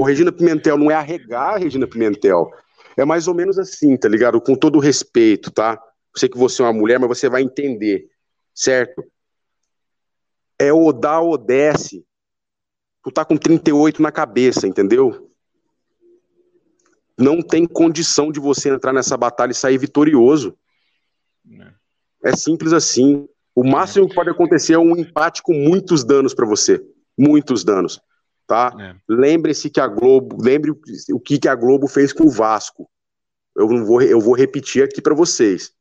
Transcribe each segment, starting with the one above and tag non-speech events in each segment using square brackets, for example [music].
o Regina Pimentel não é arregar a Regina Pimentel. É mais ou menos assim, tá ligado? Com todo respeito, tá? Eu sei que você é uma mulher, mas você vai entender, certo? É o dá ou desce. Tu tá com 38 na cabeça, entendeu? Não tem condição de você entrar nessa batalha e sair vitorioso. É, é simples assim. O máximo que pode acontecer é um empate com muitos danos para você. Muitos danos. Tá? É. Lembre-se que a Globo, lembre o que, que a Globo fez com o Vasco. Eu não vou, eu vou repetir aqui para vocês.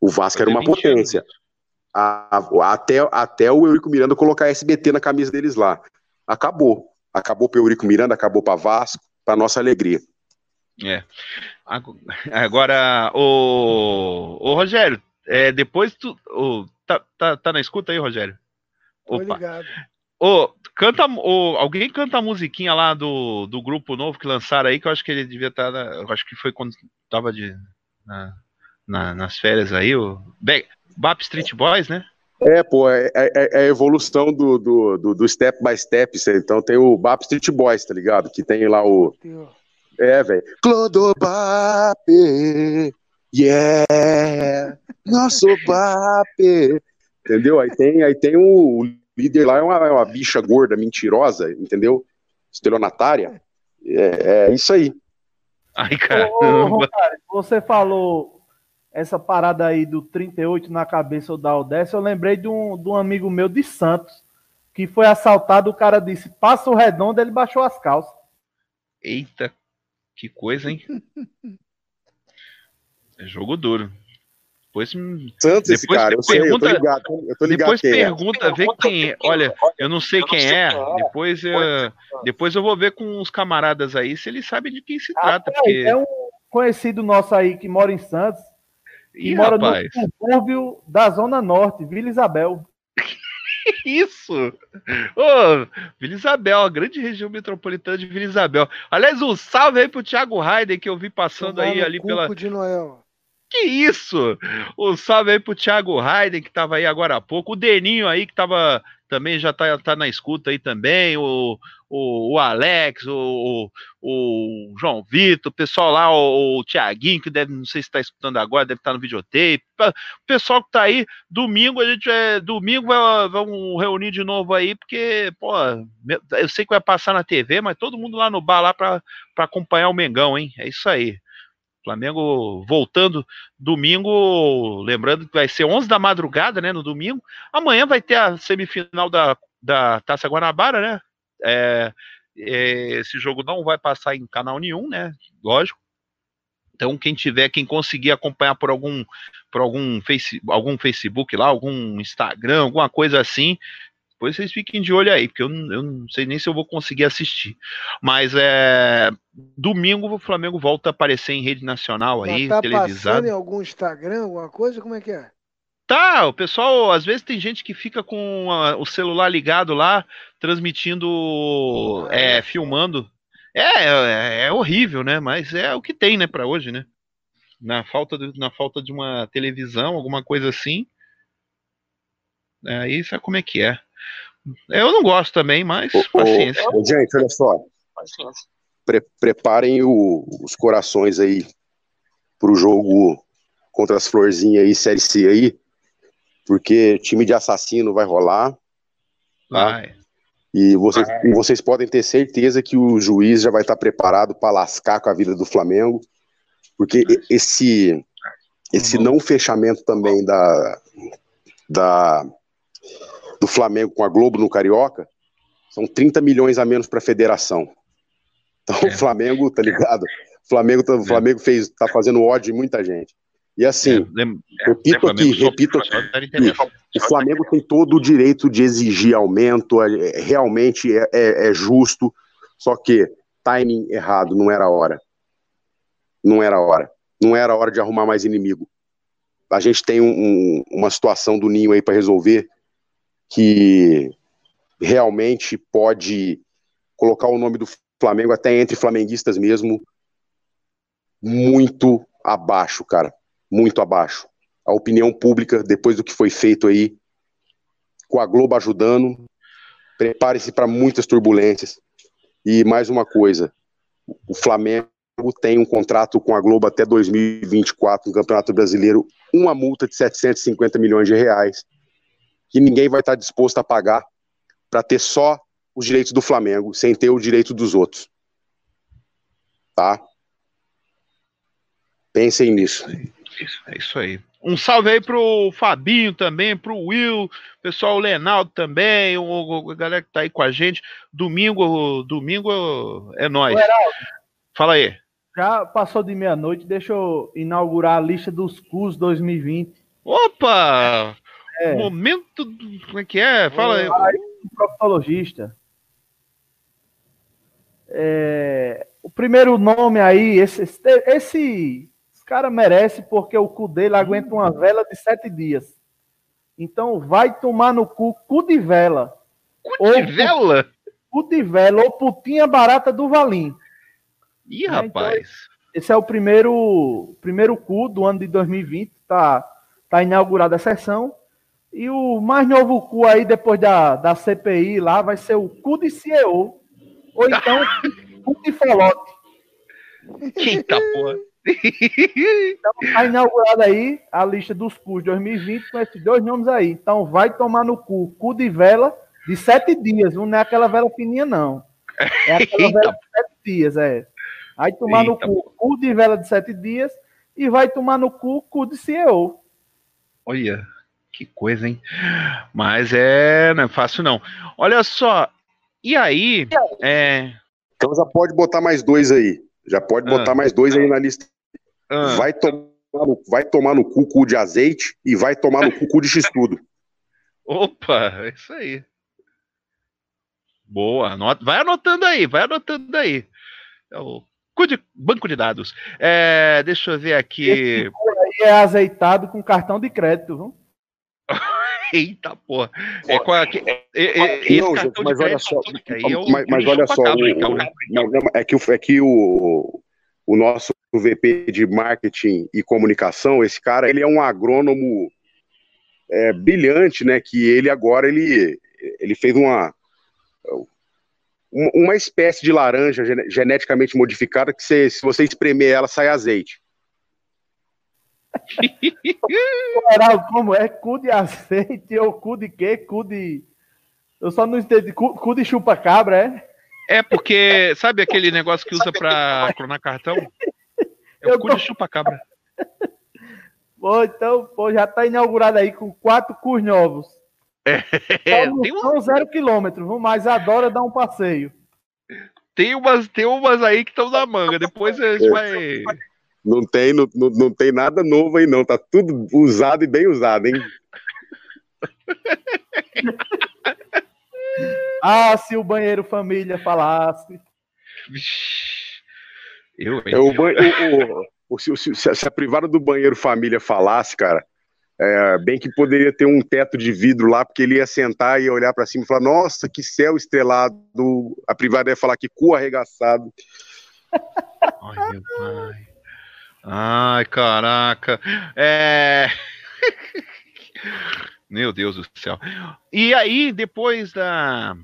O Vasco era uma potência. A, até, até o Eurico Miranda colocar SBT na camisa deles lá. Acabou. Acabou para o Eurico Miranda, acabou para Vasco, para nossa alegria. É. Agora, o, o Rogério, é, depois tu. O, tá, tá, tá na escuta aí, Rogério? Opa. ligado. Ô, canta, alguém canta a musiquinha lá do, do grupo novo que lançaram aí, que eu acho que ele devia estar. Tá eu acho que foi quando tava de, na, na, nas férias aí, o Bap Street Boys, né? É, pô, é, é, é, a evolução do, do, do, do, step by step. Então tem o Bap Street Boys, tá ligado? Que tem lá o. É, velho. Clodobap, yeah, nosso Bap. Entendeu? Aí tem, aí tem o líder lá, é uma, é uma bicha gorda, mentirosa, entendeu? Estelionatária. É, é isso aí. Ai, caramba. você falou essa parada aí do 38 na cabeça ou da Odessa, eu lembrei de um, de um amigo meu de Santos, que foi assaltado, o cara disse, passa o redondo, ele baixou as calças. Eita, que coisa, hein? [laughs] é jogo duro. Depois, Santos esse cara, eu sei, pergunta, eu tô ligado, eu tô ligado depois pergunta, é. vê quem é. Olha, eu não sei quem é. Depois eu, depois eu vou ver com os camaradas aí se eles sabem de quem se trata. Ah, porque... É um conhecido nosso aí que mora em Santos. E mora rapaz. no subúrbio da Zona Norte, Vila Isabel. [laughs] Isso! Ô, Vila Isabel, a grande região metropolitana de Vila Isabel. Aliás, um salve aí pro Thiago Raider que eu vi passando aí ali pela. De Noel. Que isso? Um salve aí pro Thiago Raider que tava aí agora há pouco. O Deninho aí que tava também já tá, tá na escuta aí também. O, o, o Alex, o, o, João Vitor, o pessoal lá, o, o Tiaguinho, que deve, não sei se está escutando agora, deve estar tá no videotape. O pessoal que tá aí, domingo a gente é. Domingo vai, vamos reunir de novo aí, porque, pô, eu sei que vai passar na TV, mas todo mundo lá no bar lá para acompanhar o Mengão, hein? É isso aí. Flamengo voltando domingo, lembrando que vai ser 11 da madrugada, né, no domingo. Amanhã vai ter a semifinal da, da Taça Guanabara, né? É, é, esse jogo não vai passar em canal nenhum, né? Lógico. Então, quem tiver, quem conseguir acompanhar por algum, por algum, face, algum Facebook lá, algum Instagram, alguma coisa assim, depois vocês fiquem de olho aí, porque eu, eu não sei nem se eu vou conseguir assistir. Mas é domingo o Flamengo volta a aparecer em rede nacional aí, tá televisado. em algum Instagram, alguma coisa? Como é que é? Tá, o pessoal, às vezes tem gente que fica com a, o celular ligado lá, transmitindo, é, filmando. É, é, é, horrível, né? Mas é o que tem, né, para hoje, né? Na falta, de, na falta de uma televisão, alguma coisa assim. Aí sabe como é que é. Eu não gosto também, mas ô, paciência. Ô, gente, olha só. Pre preparem o, os corações aí pro jogo contra as florzinhas aí, Série C aí porque time de assassino vai rolar. Tá? Vai. E vocês, vai. vocês podem ter certeza que o juiz já vai estar preparado para lascar com a vida do Flamengo, porque esse, esse não fechamento também da, da, do Flamengo com a Globo no Carioca são 30 milhões a menos para a federação. Então é. o Flamengo, tá ligado? O Flamengo, tá, o Flamengo fez, tá fazendo ódio em muita gente. E assim, é, repito aqui, repito aqui, o Flamengo tem todo o direito de exigir aumento, é, realmente é, é, é, justo, só que timing errado, não era a hora. Não era a hora. Não era a hora de arrumar mais inimigo. A gente tem um, um, uma situação do Ninho aí para resolver que realmente pode colocar o nome do Flamengo até entre flamenguistas mesmo muito abaixo, cara muito abaixo. A opinião pública, depois do que foi feito aí, com a Globo ajudando, prepare-se para muitas turbulências. E mais uma coisa, o Flamengo tem um contrato com a Globo até 2024 no Campeonato Brasileiro, uma multa de 750 milhões de reais, que ninguém vai estar disposto a pagar para ter só os direitos do Flamengo, sem ter o direito dos outros. Tá? Pensem nisso. É isso aí. Um salve aí pro Fabinho também, pro Will, pessoal, o Lenaldo também, o, a galera que tá aí com a gente. Domingo, domingo é nós. Fala aí. Já passou de meia-noite, deixa eu inaugurar a lista dos CUS 2020. Opa! É. Momento. Do... Como é que é? Fala aí. aí proctologista. É, o primeiro nome aí, esse, esse, esse cara merece porque o cu dele aguenta uma vela de sete dias. Então vai tomar no cu, cu de vela. Cu de vela? Cu de vela ou putinha barata do Valim. Ih, é, rapaz. Então, esse é o primeiro, primeiro cu do ano de 2020. Tá, tá inaugurada a sessão. E o mais novo cu aí, depois da, da CPI lá, vai ser o cu de CEO. Ou então, [laughs] cu de folote. Eita porra. Então tá inaugurada aí a lista dos cus 2020 com esses dois nomes aí. Então vai tomar no cu, cu de vela de sete dias, não é aquela vela fininha, não. É [laughs] aquela vela de sete dias, é. Vai tomar Eita. no cu, cu de vela de sete dias e vai tomar no cu, cu de CEO. Olha. Que coisa, hein? Mas é, não é fácil não. Olha só, e aí? É... Então já pode botar mais dois aí. Já pode botar ah. mais dois aí na lista. Ah. Vai, tomar no, vai tomar no cu, cu de azeite e vai tomar no cu, cu de x-tudo. [laughs] Opa, é isso aí. Boa, anota, vai anotando aí, vai anotando aí. É o de, banco de dados. É, deixa eu ver aqui. Esse aí é azeitado com cartão de crédito, viu? Eita porra. É, qual, é, é, é, não, mas olha só, mas, mas olha só, o, né? é que, é que o, o nosso VP de marketing e comunicação, esse cara, ele é um agrônomo é, brilhante, né? Que ele agora ele, ele fez uma uma espécie de laranja geneticamente modificada que se, se você espremer ela sai azeite. Como é? Cu de azeite ou cu de quê? Cu de. Eu só não entendi. Cu, cu de chupa-cabra, é? É porque, sabe aquele negócio que usa pra clonar cartão? É o cu tô... de chupa-cabra. Pô, então, pô, já tá inaugurado aí com quatro cus novos. É, então, tem um... zero quilômetro, mas adora dar um passeio. Tem umas, tem umas aí que estão na manga. Depois a gente é. vai. Não tem, não, não tem nada novo aí, não. Tá tudo usado e bem usado, hein? [laughs] ah, se o banheiro família falasse. Eu, é, o, o, o, se, se, se, a privada do banheiro família falasse, cara, é, bem que poderia ter um teto de vidro lá, porque ele ia sentar e ia olhar para cima e falar: Nossa, que céu estrelado. A privada ia falar que cu arregaçado. Ai, meu pai. Ai, caraca. É. [laughs] Meu Deus do céu. E aí, depois da.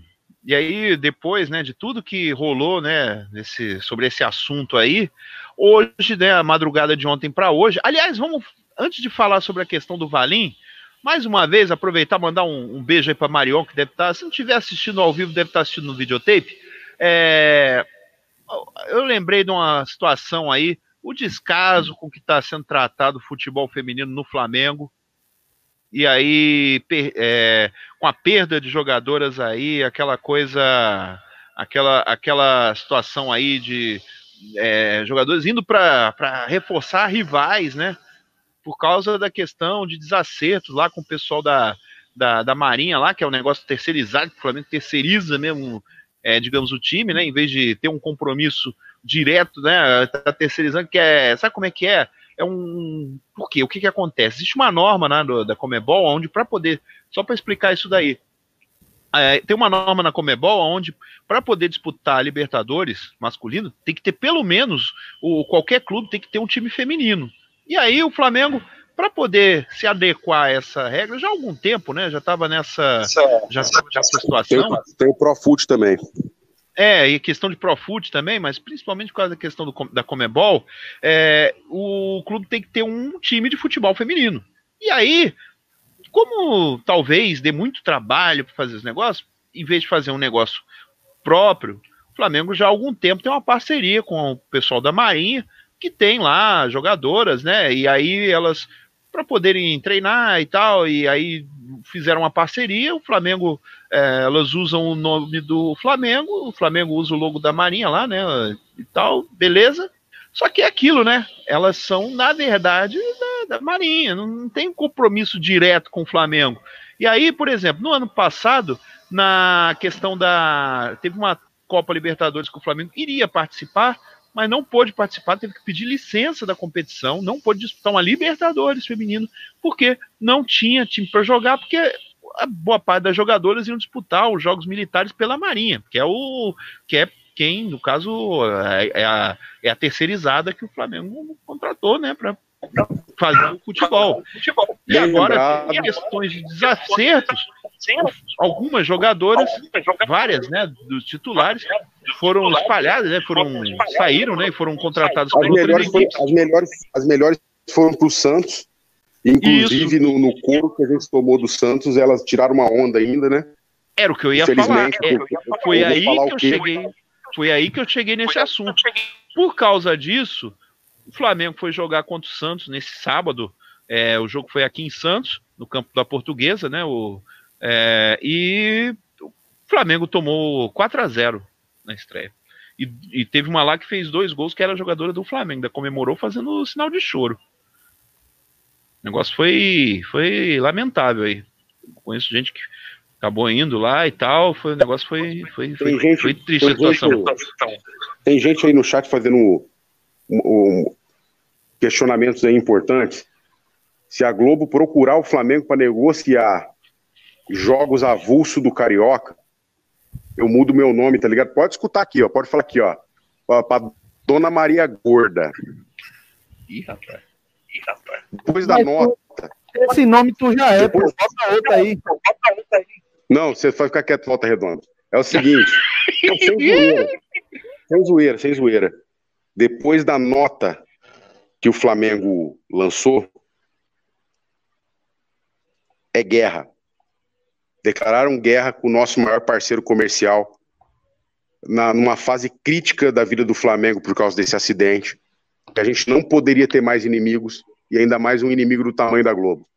E aí, depois, né, de tudo que rolou, né, sobre esse assunto aí, hoje, né, a madrugada de ontem para hoje. Aliás, vamos, antes de falar sobre a questão do Valim, mais uma vez, aproveitar mandar um, um beijo aí para Marion, que deve estar, tá, se não estiver assistindo ao vivo, deve estar tá assistindo no videotape. É, eu lembrei de uma situação aí o descaso com que está sendo tratado o futebol feminino no Flamengo. E aí, é, com a perda de jogadoras aí, aquela coisa, aquela, aquela situação aí de é, jogadores indo para reforçar rivais, né? Por causa da questão de desacertos lá com o pessoal da, da, da Marinha lá, que é um negócio terceirizado, que o Flamengo terceiriza mesmo, é, digamos, o time, né? Em vez de ter um compromisso direto, né? Tá terceirizando, que é. Sabe como é que é? É um. Por quê? O que, que acontece? Existe uma norma né, do, da Comebol onde, para poder. Só para explicar isso daí. É, tem uma norma na Comebol onde, para poder disputar a Libertadores masculino, tem que ter pelo menos, o, qualquer clube tem que ter um time feminino. E aí o Flamengo, para poder se adequar a essa regra, já há algum tempo, né? Já estava nessa, já, já nessa situação. Tem, tem o Profut também. É, e questão de Profut também, mas principalmente por causa da questão do, da Comebol, é, o clube tem que ter um time de futebol feminino. E aí, como talvez dê muito trabalho para fazer os negócios, em vez de fazer um negócio próprio, o Flamengo já há algum tempo tem uma parceria com o pessoal da Marinha, que tem lá jogadoras, né? E aí elas, para poderem treinar e tal, e aí fizeram uma parceria, o Flamengo, é, elas usam o nome do Flamengo, o Flamengo usa o logo da Marinha lá, né? E tal, beleza. Só que é aquilo, né? Elas são, na verdade, da, da Marinha, não tem compromisso direto com o Flamengo. E aí, por exemplo, no ano passado, na questão da. Teve uma Copa Libertadores que o Flamengo iria participar, mas não pôde participar, teve que pedir licença da competição, não pôde disputar uma Libertadores feminino, porque não tinha time para jogar, porque a boa parte das jogadoras iam disputar os jogos militares pela Marinha, que é o que é quem, no caso, é, é a, é a terceirizada que o Flamengo contratou, né, para fazer o futebol. E agora tem questões de desacertos. Algumas jogadoras, várias, né, dos titulares, foram espalhadas, né, foram saíram, né, e foram contratadas as melhores, foram, as melhores, as melhores foram para o Santos. Inclusive no, no couro que a gente tomou do Santos, elas tiraram uma onda ainda, né? Era o que eu ia falar. É, foi aí que eu cheguei. Foi aí que eu cheguei nesse assunto. Por causa disso, o Flamengo foi jogar contra o Santos nesse sábado. É, o jogo foi aqui em Santos, no campo da Portuguesa, né? O, é, e o Flamengo tomou 4 a 0 na estreia. E, e, teve uma lá que fez dois gols, que era jogadora do Flamengo, ainda comemorou fazendo sinal de choro. O negócio foi, foi lamentável aí. Conheço gente que acabou indo lá e tal. Foi, o negócio foi, foi, foi, gente, foi triste a situação. Gente, tem gente aí no chat fazendo um, questionamentos aí importantes. Se a Globo procurar o Flamengo para negociar jogos avulso do Carioca, eu mudo meu nome, tá ligado? Pode escutar aqui, ó. Pode falar aqui, ó. Pra Dona Maria Gorda. Ih, rapaz. Ih, rapaz. Depois da Mas, nota. Esse nome tu já é, Depois... pô. Bota outra aí. Bota outra aí. Não, você vai ficar quieto, volta redonda. É o seguinte. [laughs] sem zoeira. Sem zoeira, sem zoeira depois da nota que o Flamengo lançou, é guerra. Declararam guerra com o nosso maior parceiro comercial na, numa fase crítica da vida do Flamengo por causa desse acidente. Que a gente não poderia ter mais inimigos e ainda mais um inimigo do tamanho da Globo.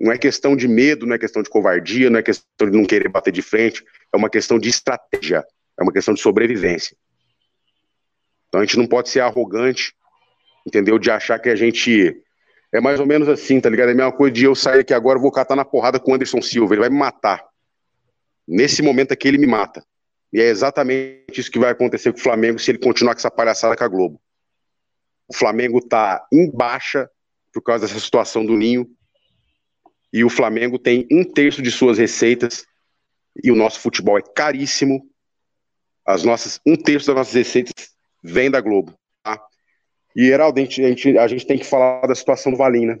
Não é questão de medo, não é questão de covardia, não é questão de não querer bater de frente, é uma questão de estratégia, é uma questão de sobrevivência. Então a gente não pode ser arrogante, entendeu? De achar que a gente. É mais ou menos assim, tá ligado? É a mesma coisa de eu sair aqui agora, vou catar na porrada com o Anderson Silva, ele vai me matar. Nesse momento aqui ele me mata. E é exatamente isso que vai acontecer com o Flamengo se ele continuar com essa palhaçada com a Globo. O Flamengo tá em baixa por causa dessa situação do Ninho. E o Flamengo tem um terço de suas receitas. E o nosso futebol é caríssimo. As nossas, um terço das nossas receitas vem da Globo. E, Heraldo, a gente, a, gente, a gente tem que falar da situação do Valim, né?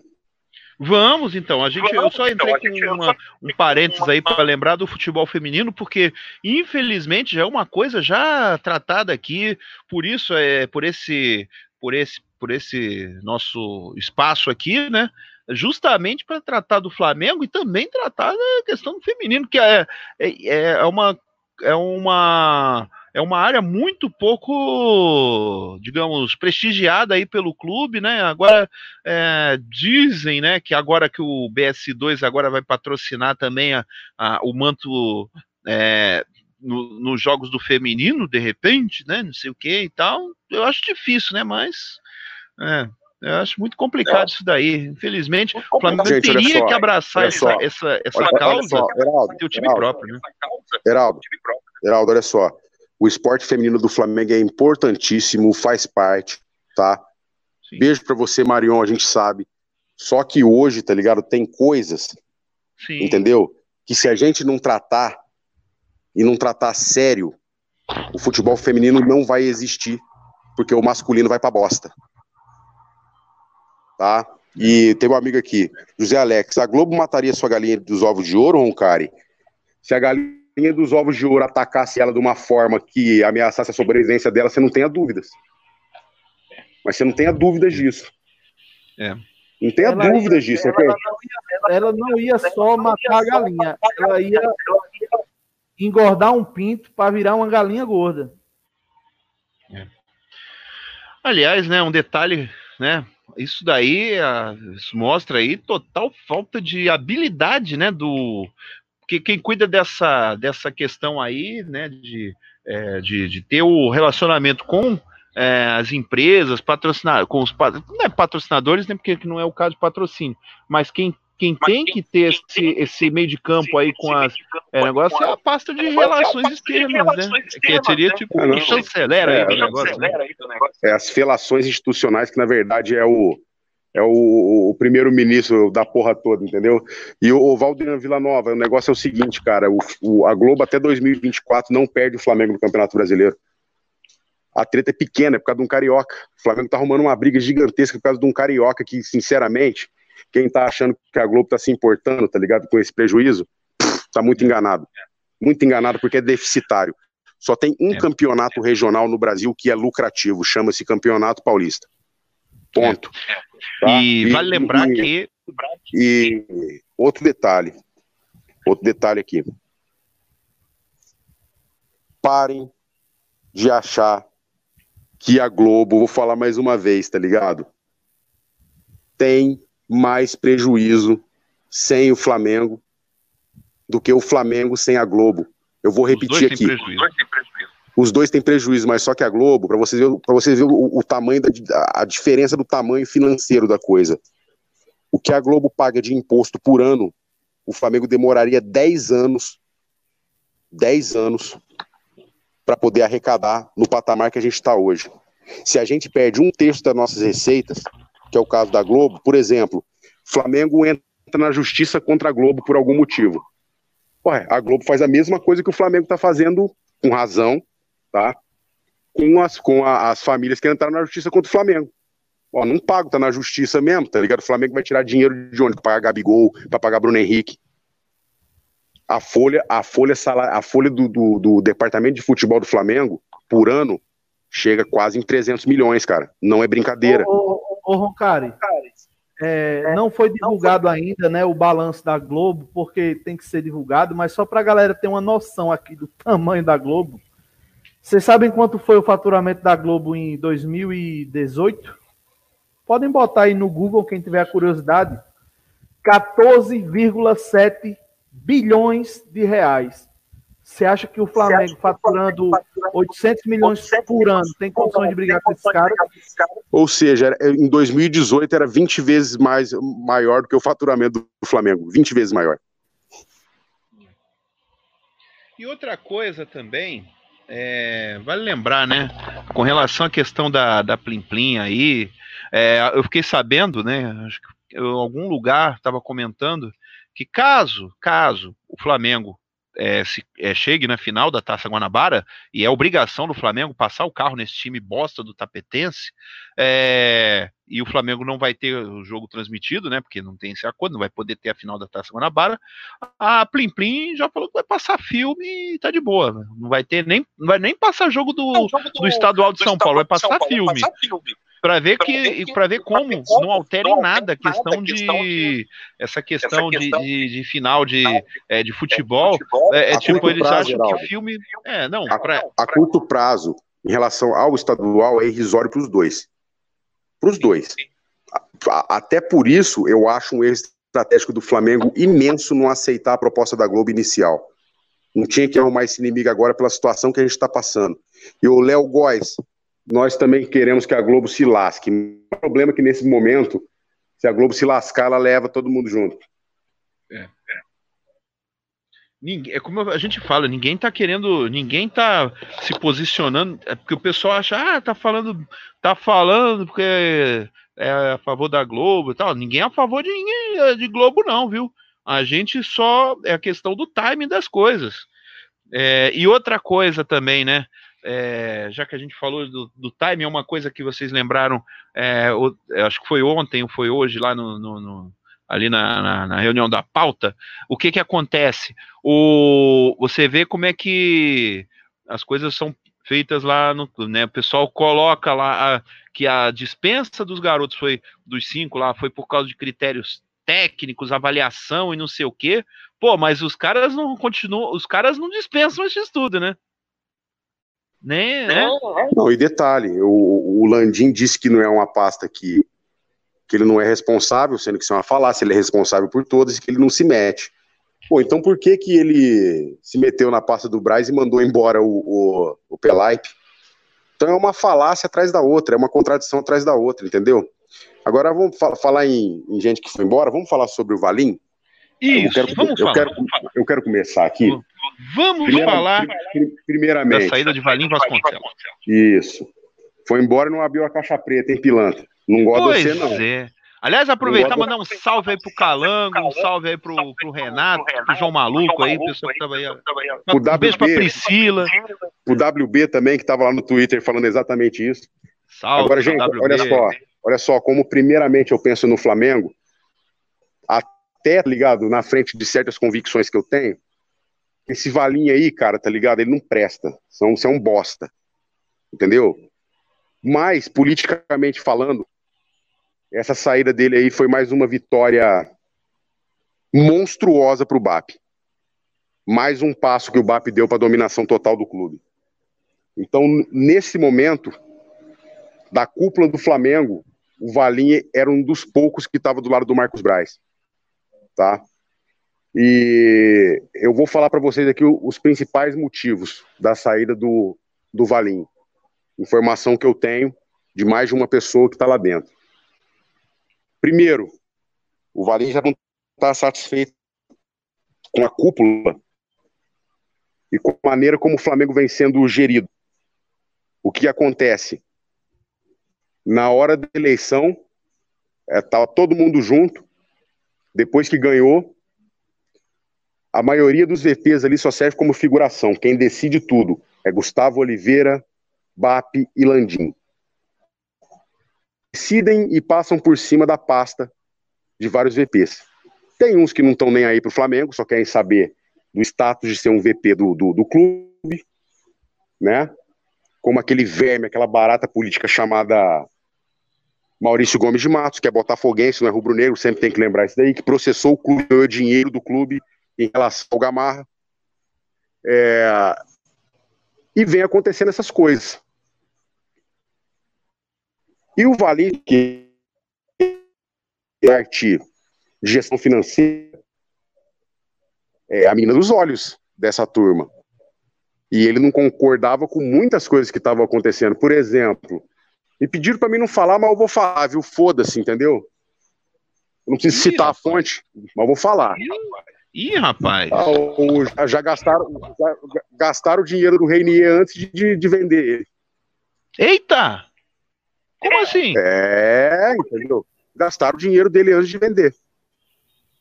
Vamos então, a gente, Vamos, eu só entrei então, com uma, um parênteses aí para lembrar do futebol feminino, porque infelizmente já é uma coisa já tratada aqui, por isso é por esse por esse por esse nosso espaço aqui, né? Justamente para tratar do Flamengo e também tratar da questão do feminino, que é, é, é uma é uma é uma área muito pouco, digamos, prestigiada aí pelo clube, né? Agora é, dizem, né, que agora que o BS2 agora vai patrocinar também a, a o manto é, no, nos jogos do feminino, de repente, né? Não sei o que e tal. Eu acho difícil, né? Mas é, eu acho muito complicado é. isso daí. Infelizmente, o Flamengo Gente, teria só, que abraçar essa, essa, essa olha, causa olha Heraldo, ter o time Heraldo, próprio, né? Heraldo, Heraldo, olha só. O esporte feminino do Flamengo é importantíssimo, faz parte, tá? Sim. Beijo para você, Marion, a gente sabe. Só que hoje, tá ligado? Tem coisas, Sim. entendeu? Que se a gente não tratar e não tratar sério, o futebol feminino não vai existir, porque o masculino vai pra bosta. Tá? E tem um amigo aqui, José Alex, a Globo mataria sua galinha dos ovos de ouro, Roncari? Se a galinha galinha dos ovos de ouro atacasse ela de uma forma que ameaçasse a sobrevivência dela, você não tenha dúvidas. Mas você não tenha dúvidas disso. É. Não tenha Ela dúvidas ia- disso. ela, não ia, ela não ia só matar a galinha, ela ia engordar um pinto para virar uma galinha gorda. Aliás, né, um detalhe, né? Isso daí ah, isso mostra aí total falta de habilidade, né, do que quem cuida dessa, dessa questão aí, né, de, é, de, de ter o relacionamento com é, as empresas, patrocinar, com os não é patrocinadores, né, porque não é o caso de patrocínio, mas quem, quem tem que ter esse, esse meio de campo aí com as é, negócio é a pasta de relações externas, né? Que seria tipo Ah, não. que chancelera É, aí do negócio, né? É as relações institucionais que, na verdade, é o, é o, o primeiro-ministro da porra toda, entendeu? E o, o Valdir Villanova, o negócio é o seguinte, cara, o, o- a Globo até 2024 não perde o Flamengo no Campeonato Brasileiro. A treta é pequena, é por causa de um carioca. O Flamengo tá arrumando uma briga gigantesca por causa de um carioca que, sinceramente, quem tá achando que a Globo tá se importando, tá ligado, com esse prejuízo, tá muito enganado. Muito enganado porque é deficitário. Só tem um É. campeonato regional no Brasil que é lucrativo, chama-se Campeonato Paulista. Ponto. Tá? E, vale lembrar e- que E outro detalhe, outro detalhe aqui. Parem de achar que a Globo, vou falar mais uma vez, tá ligado? Tem mais prejuízo sem o Flamengo do que o Flamengo sem a Globo. Eu vou repetir aqui. Os dois têm prejuízo, mas só que a Globo, para vocês ver, pra vocês ver o, o tamanho da a diferença do tamanho financeiro da coisa. O que a Globo paga de imposto por ano, o Flamengo demoraria 10 anos 10 anos para poder arrecadar no patamar que a gente está hoje. Se a gente perde um terço das nossas receitas, que é o caso da Globo, por exemplo, Flamengo entra na justiça contra a Globo por algum motivo. Ué, a Globo faz a mesma coisa que o Flamengo está fazendo, com razão, tá? Com as, com a- as famílias que entraram na justiça contra o Flamengo. Ó, não pago, tá na justiça mesmo, tá ligado? O Flamengo vai tirar dinheiro de onde? Pra pagar Gabigol, pra pagar Bruno Henrique. A folha, a folha, a folha do, do, do departamento de futebol do Flamengo, por ano, chega quase em 300 milhões, cara. Não é brincadeira. Ô, ô, ô, Roncari, é, não foi divulgado ainda né, o balanço da Globo, porque tem que ser divulgado, mas só para a galera ter uma noção aqui do tamanho da Globo. Vocês sabem quanto foi o faturamento da Globo em 2018? Podem botar aí no Google, quem tiver a curiosidade. 14,7 bilhões de reais. Você acha que o Flamengo faturando 800 milhões por ano tem condições de brigar com esses caras? Ou seja, em 2018 era 20 vezes mais maior do que o faturamento do Flamengo. 20 vezes maior. E outra coisa também, é, vale lembrar, né? Com relação à questão da, da Plim Plim aí, é, eu fiquei sabendo, né? Acho que eu, algum lugar estava comentando que caso, caso o Flamengo é, se, é, chegue na final da Taça Guanabara, e é obrigação do Flamengo passar o carro nesse time bosta do Tapetense, é, e o Flamengo não vai ter o jogo transmitido, né? Porque não tem esse acordo, não vai poder ter a final da Taça Guanabara. A Plim Plim já falou que vai passar filme e tá de boa. né? Não vai ter nem, não vai nem passar jogo do, do estadual de São Paulo, vai passar filme. Para ver que para ver como não altera em nada a questão de essa questão de, de, de final de, é, de futebol. É, é tipo, eles prazo, acham que Geraldo. filme. É, não, A, pra, a curto prazo, em relação ao estadual, é irrisório para os dois. Para os dois. Até por isso, eu acho um erro estratégico do Flamengo imenso não aceitar a proposta da Globo inicial. Não tinha que arrumar esse inimigo agora pela situação que a gente está passando. E o Léo Góes, nós também queremos que a Globo se lasque. O problema é que nesse momento, se a Globo se lascar, ela leva todo mundo junto. Ninguém, é como a gente fala, ninguém tá querendo, ninguém tá se posicionando, é porque o pessoal acha, ah, tá falando, tá falando porque é a favor da Globo e tal. Ninguém é a favor de ninguém de Globo, não, viu? A gente só é a questão do timing das coisas. É, e outra coisa também, né? É, já que a gente falou do, do timing, é uma coisa que vocês lembraram, é, o- eu acho que foi ontem ou foi hoje lá no, no- no- ali na, na, na, reunião da pauta, o que que acontece? O, você vê como é que as coisas são feitas lá no né? O pessoal coloca lá a, que a dispensa dos garotos foi dos cinco lá foi por causa de critérios técnicos, avaliação e não sei o quê. Pô, mas os caras não continuam, os caras não dispensam esse estudo, né? Nem, né? Não, e detalhe, o, o Landim disse que não é uma pasta que, que ele não é responsável, sendo que isso é uma falácia, ele é responsável por todas e que ele não se mete. Pô, então por que que ele se meteu na pasta do Braz e mandou embora o, o, o Pelaipe? Então é uma falácia atrás da outra, é uma contradição atrás da outra, entendeu? Agora vamos falar em, em, gente que foi embora, vamos falar sobre o Valim? Isso, eu quero, vamos eu falar. Quero, eu quero começar aqui. Vamos Primeira, falar primeiramente. da saída de Valim Vasconcelos. Isso. Foi embora e não abriu a caixa preta, hein, pilantra? Não gosta pois de você, não. É. Aliás, aproveitar e mandar um salve aí pro Calango, um salve aí pro, pro Renato, pro João Maluco aí, pessoal que tava aí. Um beijo pra Priscila. O WB também, que tava lá no Twitter falando exatamente isso. Salve, Agora, gente, WB. olha só. Olha só, como primeiramente eu penso no Flamengo, até, tá ligado, na frente de certas convicções que eu tenho, esse Valinho aí, cara, tá ligado? Ele não presta. Você é um bosta. Entendeu? Mas, politicamente falando, essa saída dele aí foi mais uma vitória monstruosa pro BAP. Mais um passo que o BAP deu para dominação total do clube. Então, nesse momento, da cúpula do Flamengo, o Valinha era um dos poucos que estava do lado do Marcos Braz, tá? E eu vou falar para vocês aqui os principais motivos da saída do, do Valinho. Informação que eu tenho de mais de uma pessoa que está lá dentro. Primeiro, o já não está satisfeito com a cúpula e com a maneira como o Flamengo vem sendo gerido. O que acontece? Na hora da eleição, estava é, todo mundo junto. Depois que ganhou, a maioria dos VPs ali só serve como figuração. Quem decide tudo é Gustavo Oliveira, BAP e Landim. Decidem e passam por cima da pasta de vários VPs. Tem uns que não estão nem aí para o Flamengo, só querem saber do status de ser um VP do, do, do clube, né? Como aquele verme, aquela barata política chamada Maurício Gomes de Matos, que é botafoguense, não é rubro-negro, sempre tem que lembrar isso daí, que processou o clube, ganhou dinheiro do clube em relação ao Gamarra. É... E vem acontecendo essas coisas. E o Valim, que é arte de gestão financeira, é a menina dos olhos dessa turma. E ele não concordava com muitas coisas que estavam acontecendo. Por exemplo, me pediram para mim não falar, mas eu vou falar, viu? Foda-se, entendeu? Eu não preciso Ih, citar rapaz. a fonte, mas eu vou falar. Ih, rapaz. Ah, já, gastaram, já gastaram o dinheiro do Reinier antes de, de vender ele. Eita! Como assim? É, entendeu? Gastaram o dinheiro dele antes de vender.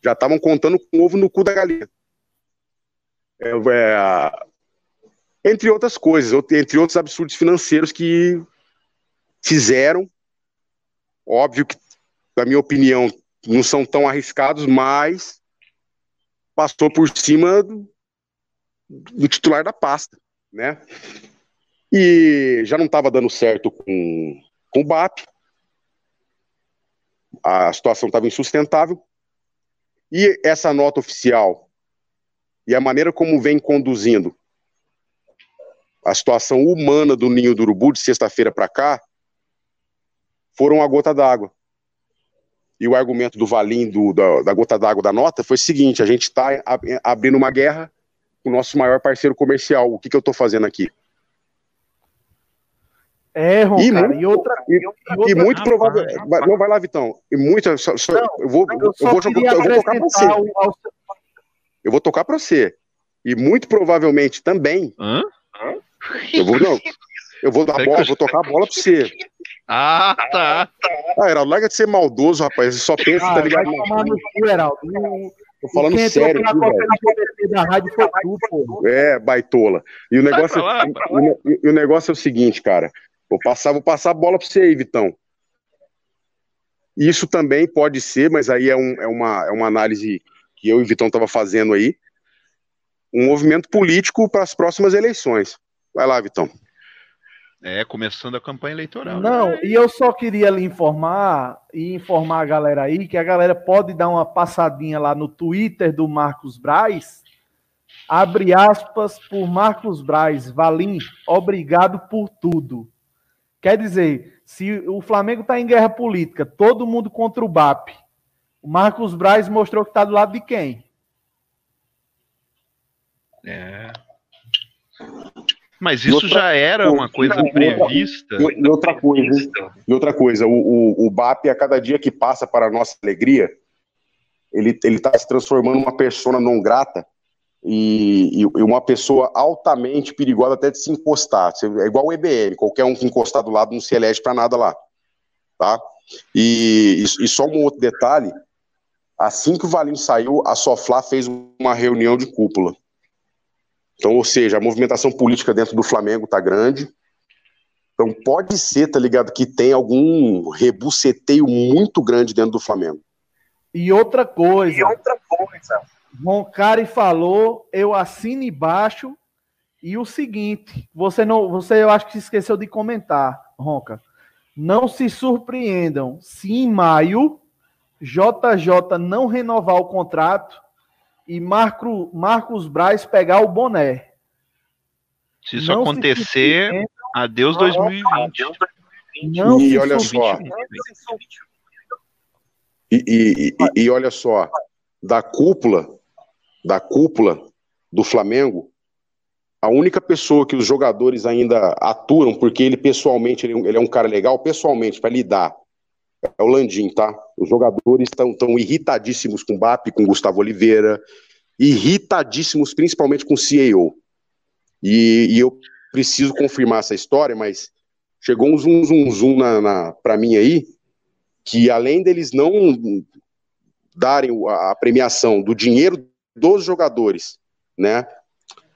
Já estavam contando com ovo no cu da galinha. É, é, entre outras coisas, entre outros absurdos financeiros que fizeram. Óbvio que, na minha opinião, não são tão arriscados, mas passou por cima do, do titular da pasta, né? E já não estava dando certo com, com o BAP. A situação estava insustentável. E essa nota oficial e a maneira como vem conduzindo a situação humana do Ninho do Urubu de sexta-feira para cá foram a gota d'água. E o argumento do Valim, do, da, da gota d'água da nota, foi o seguinte: a gente está abrindo uma guerra com o nosso maior parceiro comercial. O que, que eu estou fazendo aqui? É, Ron, e, cara, muito, e outra. E, e, outra, e muito provável. Não, vai lá, Vitão. E muito. Só, só, não, eu vou, eu, eu vou, eu vou tocar para você. Ao... Eu vou tocar para você. E muito provavelmente também. Hã? Eu vou, não, eu vou dar bola, vou tocar a bola para você. Ah, tá. Ah, Heraldo, larga de ser maldoso, rapaz. Você só pensa, ah, tá ligado? Vai tomar no cu, Heraldo. Tô falando sério aqui, velho. Da rádio foi tu, pô. É, baitola. E o negócio, lá, o, o, negócio é o seguinte, cara. Vou passar, vou passar a bola pra você aí, Vitão. Isso também pode ser, mas aí é, um, é, uma, é uma análise que eu e o Vitão estava fazendo aí, um movimento político para as próximas eleições. Vai lá, Vitão. É, começando a campanha eleitoral. Não, né? e eu só queria lhe informar e informar a galera aí que a galera pode dar uma passadinha lá no Twitter do Marcos Braz. Abre aspas por Marcos Braz. Valim, obrigado por tudo. Quer dizer, se o Flamengo está em guerra política, todo mundo contra o BAP, o Marcos Braz mostrou que está do lado de quem? É. Mas isso outra, já era uma coisa prevista. E outra coisa, e outra coisa, o, o, o BAP, a cada dia que passa para a nossa alegria, ele está se transformando numa persona não grata e, e, uma pessoa altamente perigosa até de se encostar. É igual o EBM, qualquer um que encostar do lado não se elege para nada lá. Tá? E, e, só um outro detalhe, assim que o Valim saiu, a Soflá fez uma reunião de cúpula. Então, ou seja, a movimentação política dentro do Flamengo tá grande. Então pode ser, tá ligado, que tem algum rebuceteio muito grande dentro do Flamengo. E outra coisa. E outra coisa. Roncari falou, eu assino embaixo. E o seguinte, você não, você eu acho que esqueceu de comentar, Ronca. Não se surpreendam se em maio JJ não renovar o contrato e Marco, Marcos Braz pegar o boné. Se isso não acontecer, se adeus 2020. Não e olha só. E, e, e, e olha só, da cúpula, da cúpula do Flamengo, a única pessoa que os jogadores ainda aturam, porque ele pessoalmente, ele, ele é um cara legal, pessoalmente, para lidar, é o Landim, tá? Os jogadores estão tão irritadíssimos com o BAP, com o Gustavo Oliveira, irritadíssimos principalmente com o CEO. E, e, eu preciso confirmar essa história, mas chegou um zoom, zoom, zoom na, na para mim aí, que além deles não darem a premiação do dinheiro dos jogadores, né,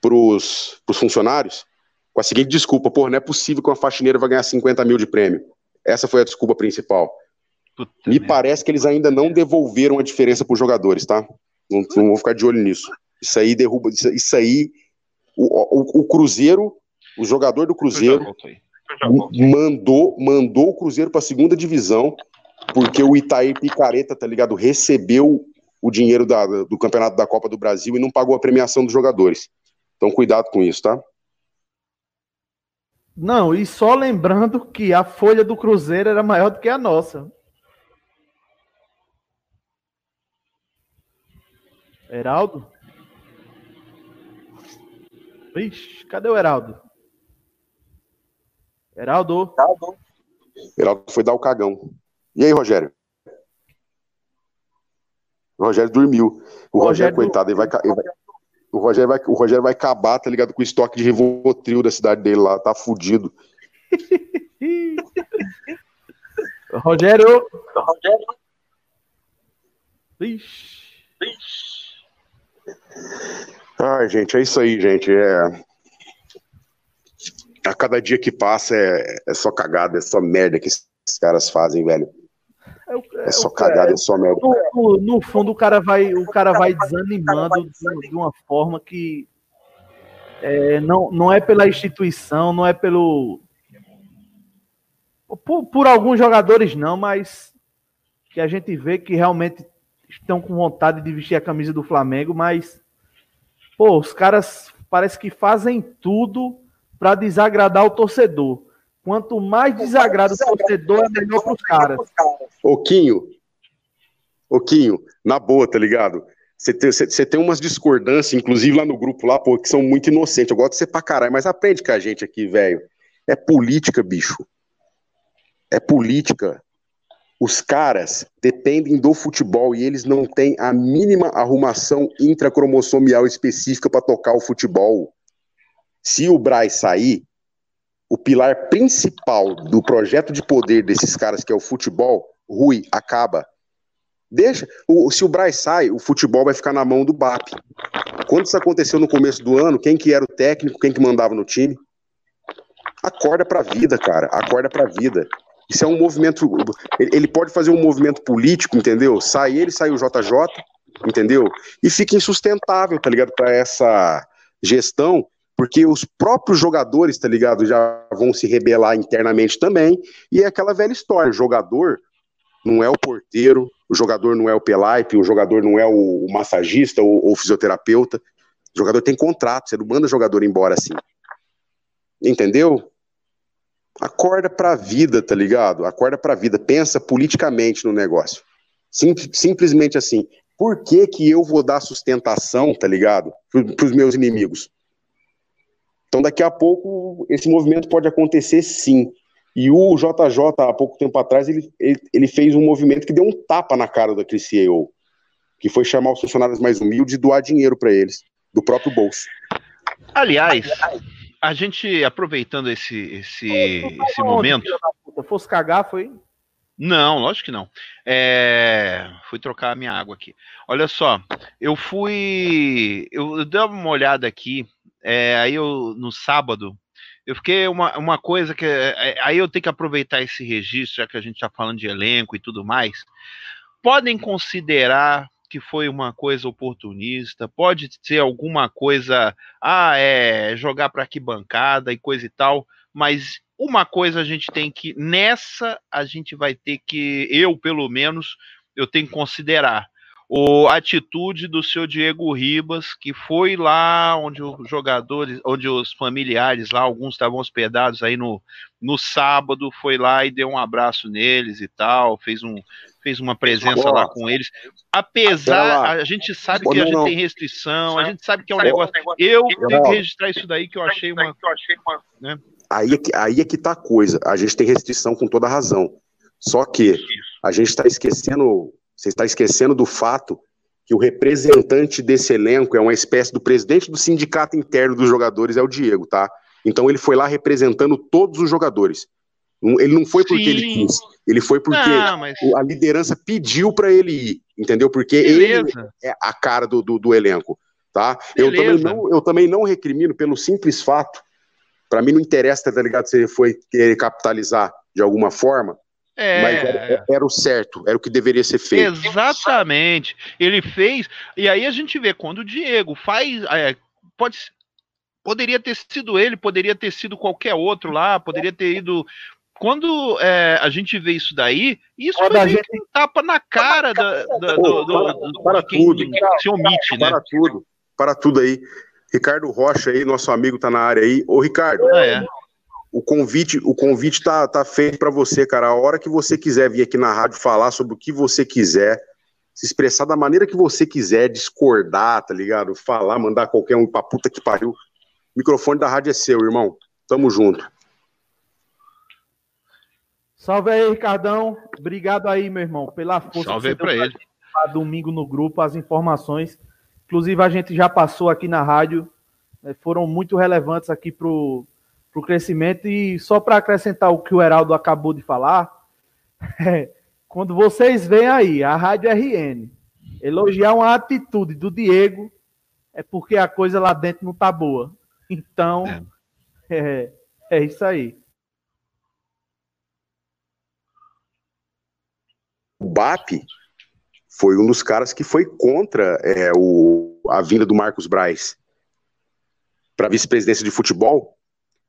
para os funcionários, com a seguinte desculpa, pô, não é possível que uma faxineira vai ganhar 50 mil de prêmio. Essa foi a desculpa principal. Puta Me parece que eles ainda não devolveram a diferença para os jogadores, tá? Não, não, vou ficar de olho nisso. Isso aí derruba. Isso, isso aí. O, o, o, Cruzeiro, o jogador do Cruzeiro, mandou, mandou o Cruzeiro para a segunda divisão, porque o Itaí Picareta, tá ligado? Recebeu o dinheiro da, do campeonato da Copa do Brasil e não pagou a premiação dos jogadores. Então, cuidado com isso, tá? Não, e só lembrando que a folha do Cruzeiro era maior do que a nossa. Heraldo? Ixi, cadê o Heraldo? Heraldo? Heraldo. Heraldo foi dar o cagão. E aí, Rogério? O Rogério dormiu. O, o Rogério, Rogério, coitado, ele vai, ele vai, o, Rogério vai, o Rogério vai acabar, tá ligado? Com o estoque de Rivotril da cidade dele lá, tá fudido. [laughs] Rogério! Rogério! Ixi. Ixi. Ai, gente, é isso aí, gente. É... A cada dia que passa é, é só cagada, é só merda que esses caras fazem, velho. É, é só cagada, é só merda. No, no, fundo, o cara vai, o cara vai desanimando de, de uma forma que é, não, não é pela instituição, não é pelo. Por, por, alguns jogadores, não, mas que a gente vê que realmente estão com vontade de vestir a camisa do Flamengo, mas Pô, os caras parece que fazem tudo para desagradar o torcedor. Quanto mais desagrada o torcedor, é melhor para os caras. Oquinho, Oquinho, na boa, tá ligado? Você tem, tem umas discordâncias, inclusive lá no grupo lá, pô, que são muito inocentes. Eu gosto de ser pra caralho, mas aprende com a gente aqui, velho. É política, bicho. É política. Os caras dependem do futebol e eles não têm a mínima arrumação intracromossomial específica para tocar o futebol. Se o Braz sair, o pilar principal do projeto de poder desses caras, que é o futebol, Rui, acaba. Deixa. O, se o Braz sai, o futebol vai ficar na mão do BAP. Quando isso aconteceu no começo do ano, quem que era o técnico, quem que mandava no time? Acorda pra vida, cara. Acorda pra vida. Isso é um movimento. Ele pode fazer um movimento político, entendeu? Sai ele, sai o JJ, entendeu? E fica insustentável, tá ligado? Para essa gestão, porque os próprios jogadores, tá ligado? Já vão se rebelar internamente também. E é aquela velha história: jogador não é o porteiro, o jogador não é o pelaipe, o jogador não é o, o massagista ou o fisioterapeuta. O jogador tem contrato, você não manda o jogador embora assim. Entendeu? Acorda pra vida, tá ligado? Acorda pra vida, pensa politicamente no negócio. Sim, simplesmente assim. Por que que eu vou dar sustentação, tá ligado? Pros meus inimigos? Então daqui a pouco esse movimento pode acontecer sim. E o JJ, há pouco tempo atrás, ele, ele, ele fez um movimento que deu um tapa na cara da CRICEO, que foi chamar os funcionários mais humildes e doar dinheiro para eles, do próprio bolso. Aliás, a gente, aproveitando esse, esse, esse momento. Fosse cagar, foi? Não, lógico que não. É... Fui trocar a minha água aqui. Olha só, eu fui. Eu, eu dei uma olhada aqui. É, aí eu, no sábado, eu fiquei uma, uma coisa que. É, é, aí eu tenho que aproveitar esse registro, já que a gente está falando de elenco e tudo mais. Podem considerar que foi uma coisa oportunista, pode ser alguma coisa, ah, é jogar para que bancada e coisa e tal, mas uma coisa a gente tem que nessa a gente vai ter que eu pelo menos eu tenho que considerar o atitude do seu Diego Ribas, que foi lá onde os jogadores, onde os familiares lá, alguns estavam hospedados aí no, no sábado, foi lá e deu um abraço neles e tal, fez um fez uma presença lá com eles. Apesar, a gente sabe que a gente tem restrição, a gente sabe que é um negócio. Eu tenho que registrar isso daí que eu achei uma. Né? Aí, é que, aí é que tá a coisa. A gente tem restrição com toda razão. Só que a gente está esquecendo você está esquecendo do fato que o representante desse elenco é uma espécie do presidente do sindicato interno dos jogadores, é o Diego, tá? Então ele foi lá representando todos os jogadores. Ele não foi porque Sim. ele quis, ele foi porque não, mas... a liderança pediu para ele ir, entendeu? Porque Beleza. ele é a cara do, do, do elenco, tá? Eu também, não, eu também não recrimino pelo simples fato, para mim não interessa, tá ligado, se ele foi querer capitalizar de alguma forma, é. Mas era, era, o certo, era o que deveria ser feito. Exatamente. Ele fez. E aí a gente vê quando o Diego faz. É, pode, poderia ter sido ele, poderia ter sido qualquer outro lá, poderia ter ido. Quando é, a gente vê isso daí, isso quando foi gente... um tapa na cara da, da, do, do, do, para, quem, tudo. se omite, para, né? Para tudo, para tudo aí. Ricardo Rocha aí, nosso amigo tá na área aí. Ô, Ricardo, ah, é o convite o convite tá, tá feito para você, cara. A hora que você quiser vir aqui na rádio falar sobre o que você quiser, se expressar da maneira que você quiser, discordar, tá ligado? Falar, mandar qualquer um pra puta que pariu. O microfone da rádio é seu, irmão. Tamo junto. Salve aí, Ricardão. Obrigado aí, meu irmão, pela força Salve aí pra ele. Domingo no grupo, as informações. Inclusive, a gente já passou aqui na rádio, né, foram muito relevantes aqui pro para o crescimento. E só para acrescentar o que o Heraldo acabou de falar, [laughs] é, quando vocês veem aí a Rádio RN elogiar uma atitude do Diego, é porque a coisa lá dentro não tá boa. Então, é, é, é isso aí. O BAP foi um dos caras que foi contra é, o, a vinda do Marcos Braz para vice-presidência de futebol,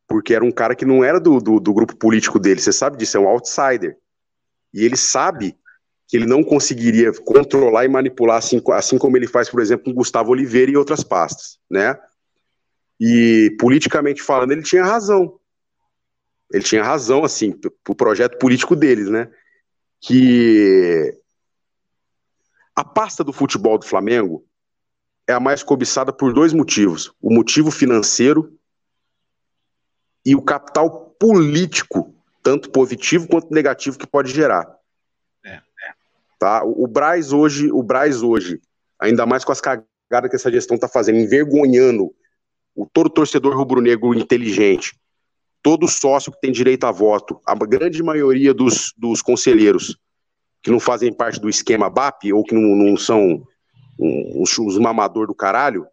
porque era um cara que não era do, do, do, grupo político dele, você sabe disso, é um outsider. E ele sabe que ele não conseguiria controlar e manipular, assim, assim como ele faz, por exemplo, com Gustavo Oliveira e outras pastas, né? E politicamente falando, ele tinha razão. Ele tinha razão, assim, pro projeto político deles, né? Que a pasta do futebol do Flamengo é a mais cobiçada por dois motivos: o motivo financeiro e o capital político, tanto positivo quanto negativo, que pode gerar. É, é. Tá? O, o Braz hoje, o Braz hoje, ainda mais com as cagadas que essa gestão está fazendo, envergonhando o todo torcedor rubro-negro inteligente, todo sócio que tem direito a voto, a grande maioria dos, dos conselheiros que não fazem parte do esquema BAP ou que não, não são os, os mamador do caralho,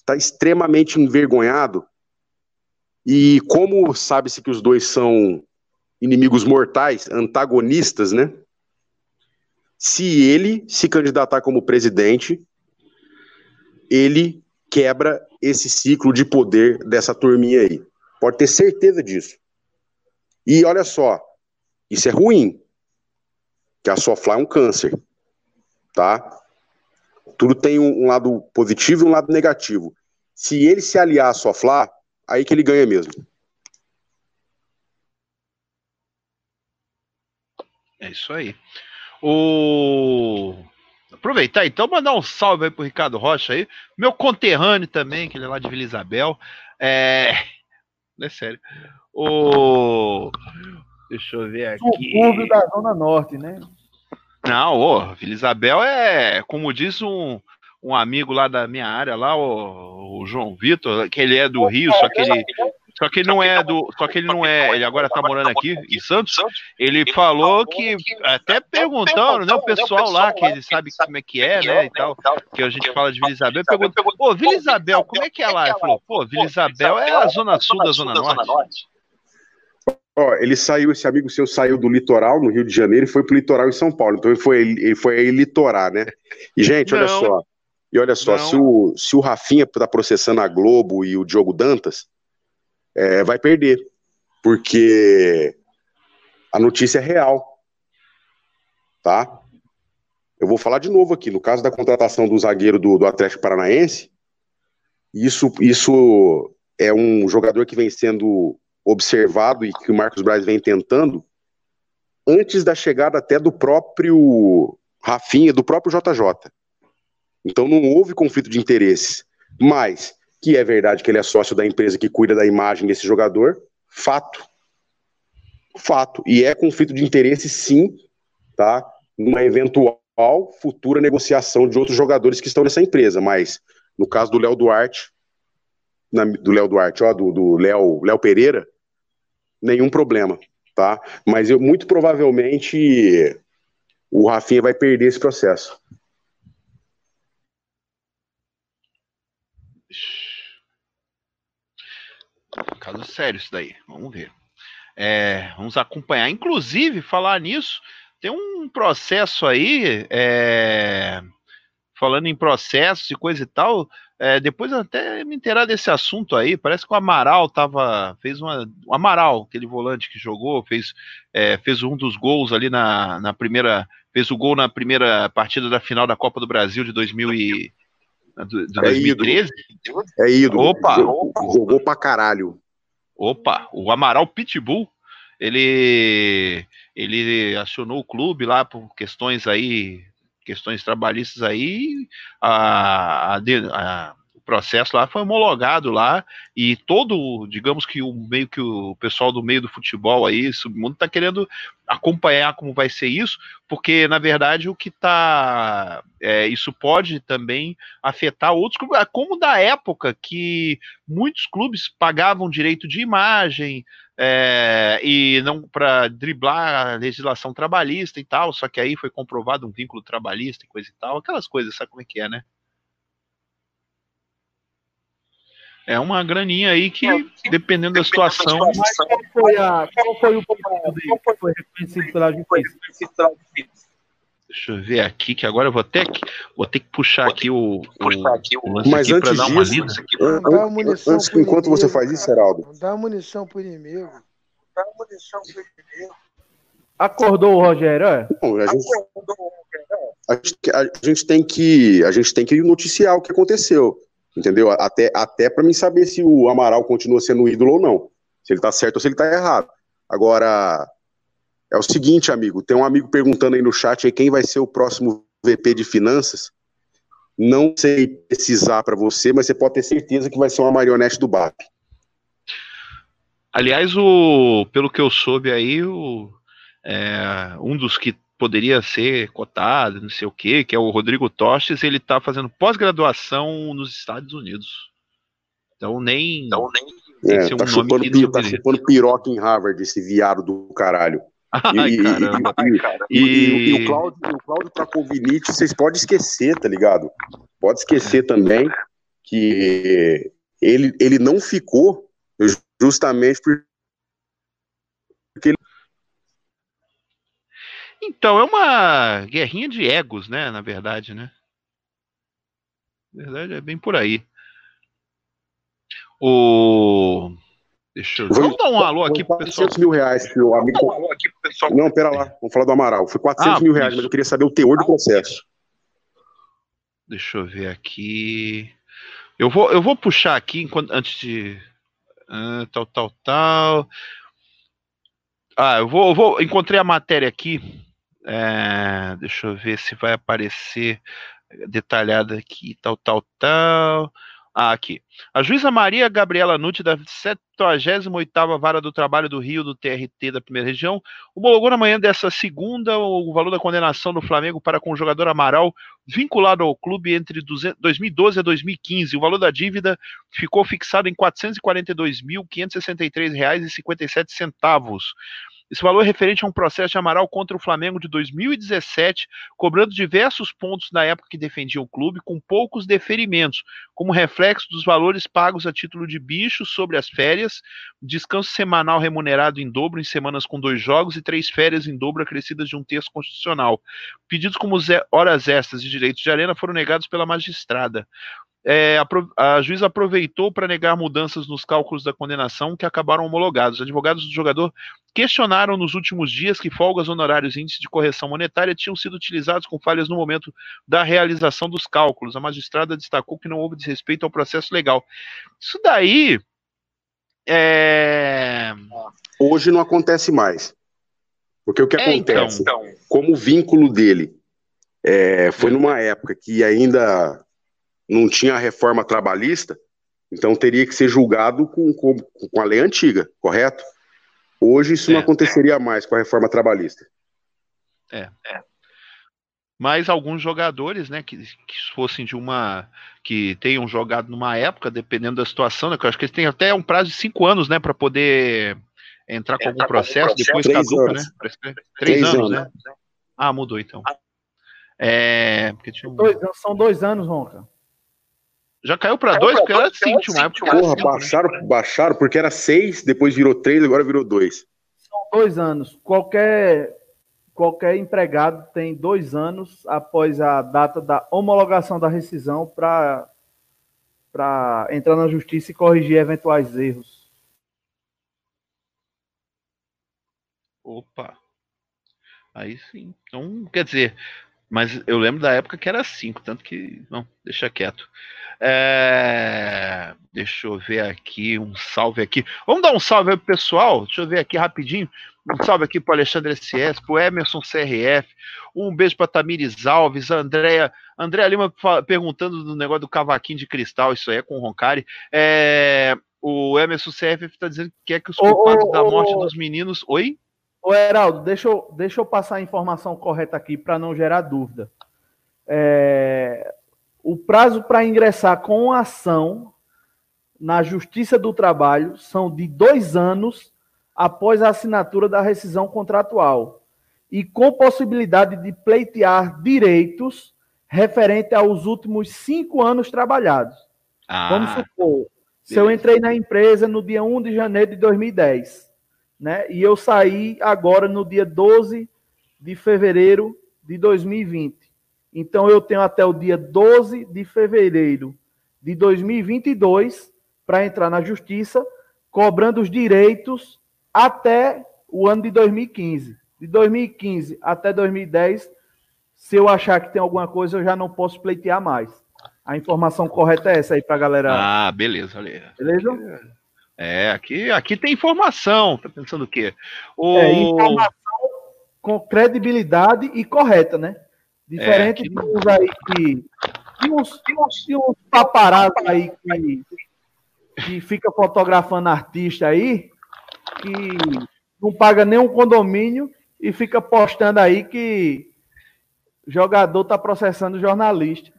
está extremamente envergonhado e como sabe-se que os dois são inimigos mortais, antagonistas, né? Se ele se candidatar como presidente, ele quebra esse ciclo de poder dessa turminha aí. Pode ter certeza disso. E olha só, isso é ruim. Que a Sofla é um câncer. Tá? Tudo tem um, lado positivo e um lado negativo. Se ele se aliar à Sofla, aí que ele ganha mesmo. É isso aí. O... Aproveitar então, mandar um salve aí pro Ricardo Rocha aí, meu conterrâneo também, que ele é lá de Vila Isabel. É, é sério. O... Deixa eu ver aqui. Subúrbio da Zona Norte, né? Não, ô, Vila Isabel é, como diz um, um amigo lá da minha área, lá, o, o João Vitor, que ele é do Rio, só que ele só que ele não é do. Só que ele não é. Ele agora tá morando aqui em Santos. Ele falou que, até perguntando, né? O pessoal lá, que ele sabe como é que é, né? E tal. Que a gente fala de Vila Isabel. Perguntou, pô, Vila Isabel, como é que é lá? Ele falou, pô, Vila Isabel é a zona sul da zona norte. Ó, ele saiu, esse amigo seu saiu do litoral, no Rio de Janeiro, e foi pro litoral em São Paulo. Então ele foi, ele foi aí litorar, né? E, gente, olha não, só. E olha só, se o, se o Rafinha tá processando a Globo e o Diogo Dantas, é, vai perder, porque a notícia é real, tá? Eu vou falar de novo aqui, no caso da contratação do zagueiro do, do Atlético Paranaense, isso, isso é um jogador que vem sendo observado e que o Marcos Braz vem tentando antes da chegada até do próprio Rafinha, do próprio JJ. Então não houve conflito de interesses. Mas que é verdade que ele é sócio da empresa que cuida da imagem desse jogador, fato. Fato. E é conflito de interesse, sim, tá? Numa eventual futura negociação de outros jogadores que estão nessa empresa. Mas, no caso do Léo Duarte, na, do Léo Duarte, ó, do Léo Léo Pereira, nenhum problema, tá? Mas eu muito provavelmente o Rafinha vai perder esse processo. Caso sério isso daí. Vamos ver. É, vamos acompanhar. Inclusive, falar nisso, tem um processo aí, é, falando em processos e coisa e tal. É, depois até me inteirar desse assunto aí. Parece que o Amaral tava. Fez uma. O Amaral, aquele volante que jogou, fez, é, fez um dos gols ali na, na primeira. Fez o gol na primeira partida da final da Copa do Brasil de 2000 e, de 2013? É ídolo. Opa! Jogou pra caralho. Opa, o Amaral Pitbull, ele ele acionou o clube lá por questões aí, questões trabalhistas aí, a, a, a processo lá foi homologado lá e todo, digamos que o meio que o pessoal do meio do futebol aí, submundo está querendo acompanhar como vai ser isso, porque na verdade o que tá é, isso pode também afetar outros clubes, como da época que muitos clubes pagavam direito de imagem é, e não para driblar a legislação trabalhista e tal, só que aí foi comprovado um vínculo trabalhista e coisa e tal, aquelas coisas, sabe como é que é, né? É uma graninha aí que, dependendo da situação. Mas qual foi, a, qual foi o pedido dele que foi reconhecido pela justiça? Deixa eu ver aqui, que agora eu vou ter que, vou ter que puxar aqui o, o, Mas antes disso, antes, enquanto você faz isso, Heraldo. Dá munição pro inimigo. Dá munição pro inimigo. Acordou o Rogério, é? Não, a, gente, a, gente, a gente tem que a gente tem que noticiar o que aconteceu entendeu? Até, até para mim saber se o Amaral continua sendo ídolo ou não, se ele tá certo ou se ele tá errado. Agora, é o seguinte, amigo, tem um amigo perguntando aí no chat aí quem vai ser o próximo VP de finanças. Não sei precisar para você, mas você pode ter certeza que vai ser uma marionete do BAP. Aliás, o, pelo que eu soube aí, o, é, um dos que poderia ser cotado, não sei o quê, que é o Rodrigo Tostes, ele está fazendo pós-graduação nos Estados Unidos. Então nem. Então, nem é, tá, um chupando, pi, tá chupando piroca em Harvard, esse viado do caralho. Ai, e, caramba. E, e, e, o Cláudio, o Cláudio vocês podem esquecer, tá ligado? Pode esquecer também que ele, ele não ficou justamente porque ele Então, é uma guerrinha de egos, né? Na verdade, né? Na verdade, é bem por aí. O. Deixa eu. Vamos dar um alô aqui pro pessoal. 400 mil reais que o amigo. Um alô aqui pro pessoal. Não, pera lá. Vamos falar do Amaral. Foi 400 ah, mil reais, isso. mas eu queria saber o teor do processo. Deixa eu ver aqui. Eu vou, eu vou puxar aqui enquanto, antes de. Uh, tal, tal, tal. Ah, eu vou, eu vou. Encontrei a matéria aqui. É, deixa eu ver se vai aparecer detalhada aqui. Tal, tal, tal. Ah, aqui. A juíza Maria Gabriela Nutti, da 78ª Vara do Trabalho do Rio, do TRT da Primeira Região, homologou na manhã dessa segunda o valor da condenação do Flamengo para com o jogador Amaral, vinculado ao clube entre 2012 a 2015. O valor da dívida ficou fixado em R$ 442.563,57. Esse valor é referente a um processo de Amaral contra o Flamengo de 2017, cobrando diversos pontos na época que defendia o clube, com poucos deferimentos, como reflexo dos valores pagos a título de bicho sobre as férias, descanso semanal remunerado em dobro em semanas com dois jogos e três férias em dobro acrescidas de um terço constitucional. Pedidos como horas extras e direitos de arena foram negados pela magistrada é, a, a juíza aproveitou para negar mudanças nos cálculos da condenação que acabaram homologados. Advogados do jogador questionaram nos últimos dias que folgas honorários e índices de correção monetária tinham sido utilizados com falhas no momento da realização dos cálculos. A magistrada destacou que não houve desrespeito ao processo legal. Isso daí. É... Hoje não acontece mais. Porque o que é, então. acontece, então, como o vínculo dele é, foi numa época que ainda não tinha a reforma trabalhista, então teria que ser julgado com, com, com a lei antiga, correto? Hoje isso é, não aconteceria é. mais com a reforma trabalhista. É, é. Mas alguns jogadores, né, que, que fossem de uma. que tenham jogado numa época, dependendo da situação, né, que eu acho que eles têm até um prazo de cinco anos, né, para poder entrar com algum processo, depois Três caduca, né? Três, Três anos, anos, né? Ah, mudou então. É, um... dois, são dois anos, Ronca. Já caiu para dois, porque era cinco, uma época. Porra, cinco, baixaram, né? baixaram, porque era seis, depois virou três, agora virou dois. São dois anos. Qualquer, qualquer empregado tem dois anos após a data da homologação da rescisão para entrar na justiça e corrigir eventuais erros. Opa. Aí sim. Então, quer dizer, mas eu lembro da época que era cinco, tanto que. Não, deixa quieto. É, deixa eu ver aqui, um salve aqui. Vamos dar um salve aí pro pessoal? Deixa eu ver aqui rapidinho. Um salve aqui pro Alexandre SS, pro Emerson CRF. Um beijo pra Tamires Alves, Andréa. Andréa Lima perguntando do negócio do cavaquinho de cristal, isso aí é com o Roncari. É, o Emerson CRF está dizendo que quer que os culpados ô, ô, da morte dos meninos. Oi? Ô, Heraldo, deixa eu, deixa eu passar a informação correta aqui para não gerar dúvida. É, o prazo para ingressar com ação na Justiça do Trabalho são de dois anos após a assinatura da rescisão contratual e com possibilidade de pleitear direitos referente aos últimos cinco anos trabalhados. Ah, Vamos supor, beleza. se eu entrei na empresa no dia 1 de janeiro de 2010, né, e eu saí agora no dia 12 de fevereiro de 2020. Então eu tenho até o dia 12 de fevereiro de 2022 para entrar na justiça, cobrando os direitos até o ano de 2015. De 2015 até 2010, se eu achar que tem alguma coisa, eu já não posso pleitear mais. A informação correta é essa aí para a galera. Ah, beleza, beleza. Beleza? É, aqui, aqui tem informação. Tá pensando o quê? O... É, informação com credibilidade e correta, né? Diferente é, de uns aí que. De uns, de uns, de uns paparazzi aí que, que fica fotografando artista aí, que não paga nenhum condomínio e fica postando aí que jogador tá processando jornalista.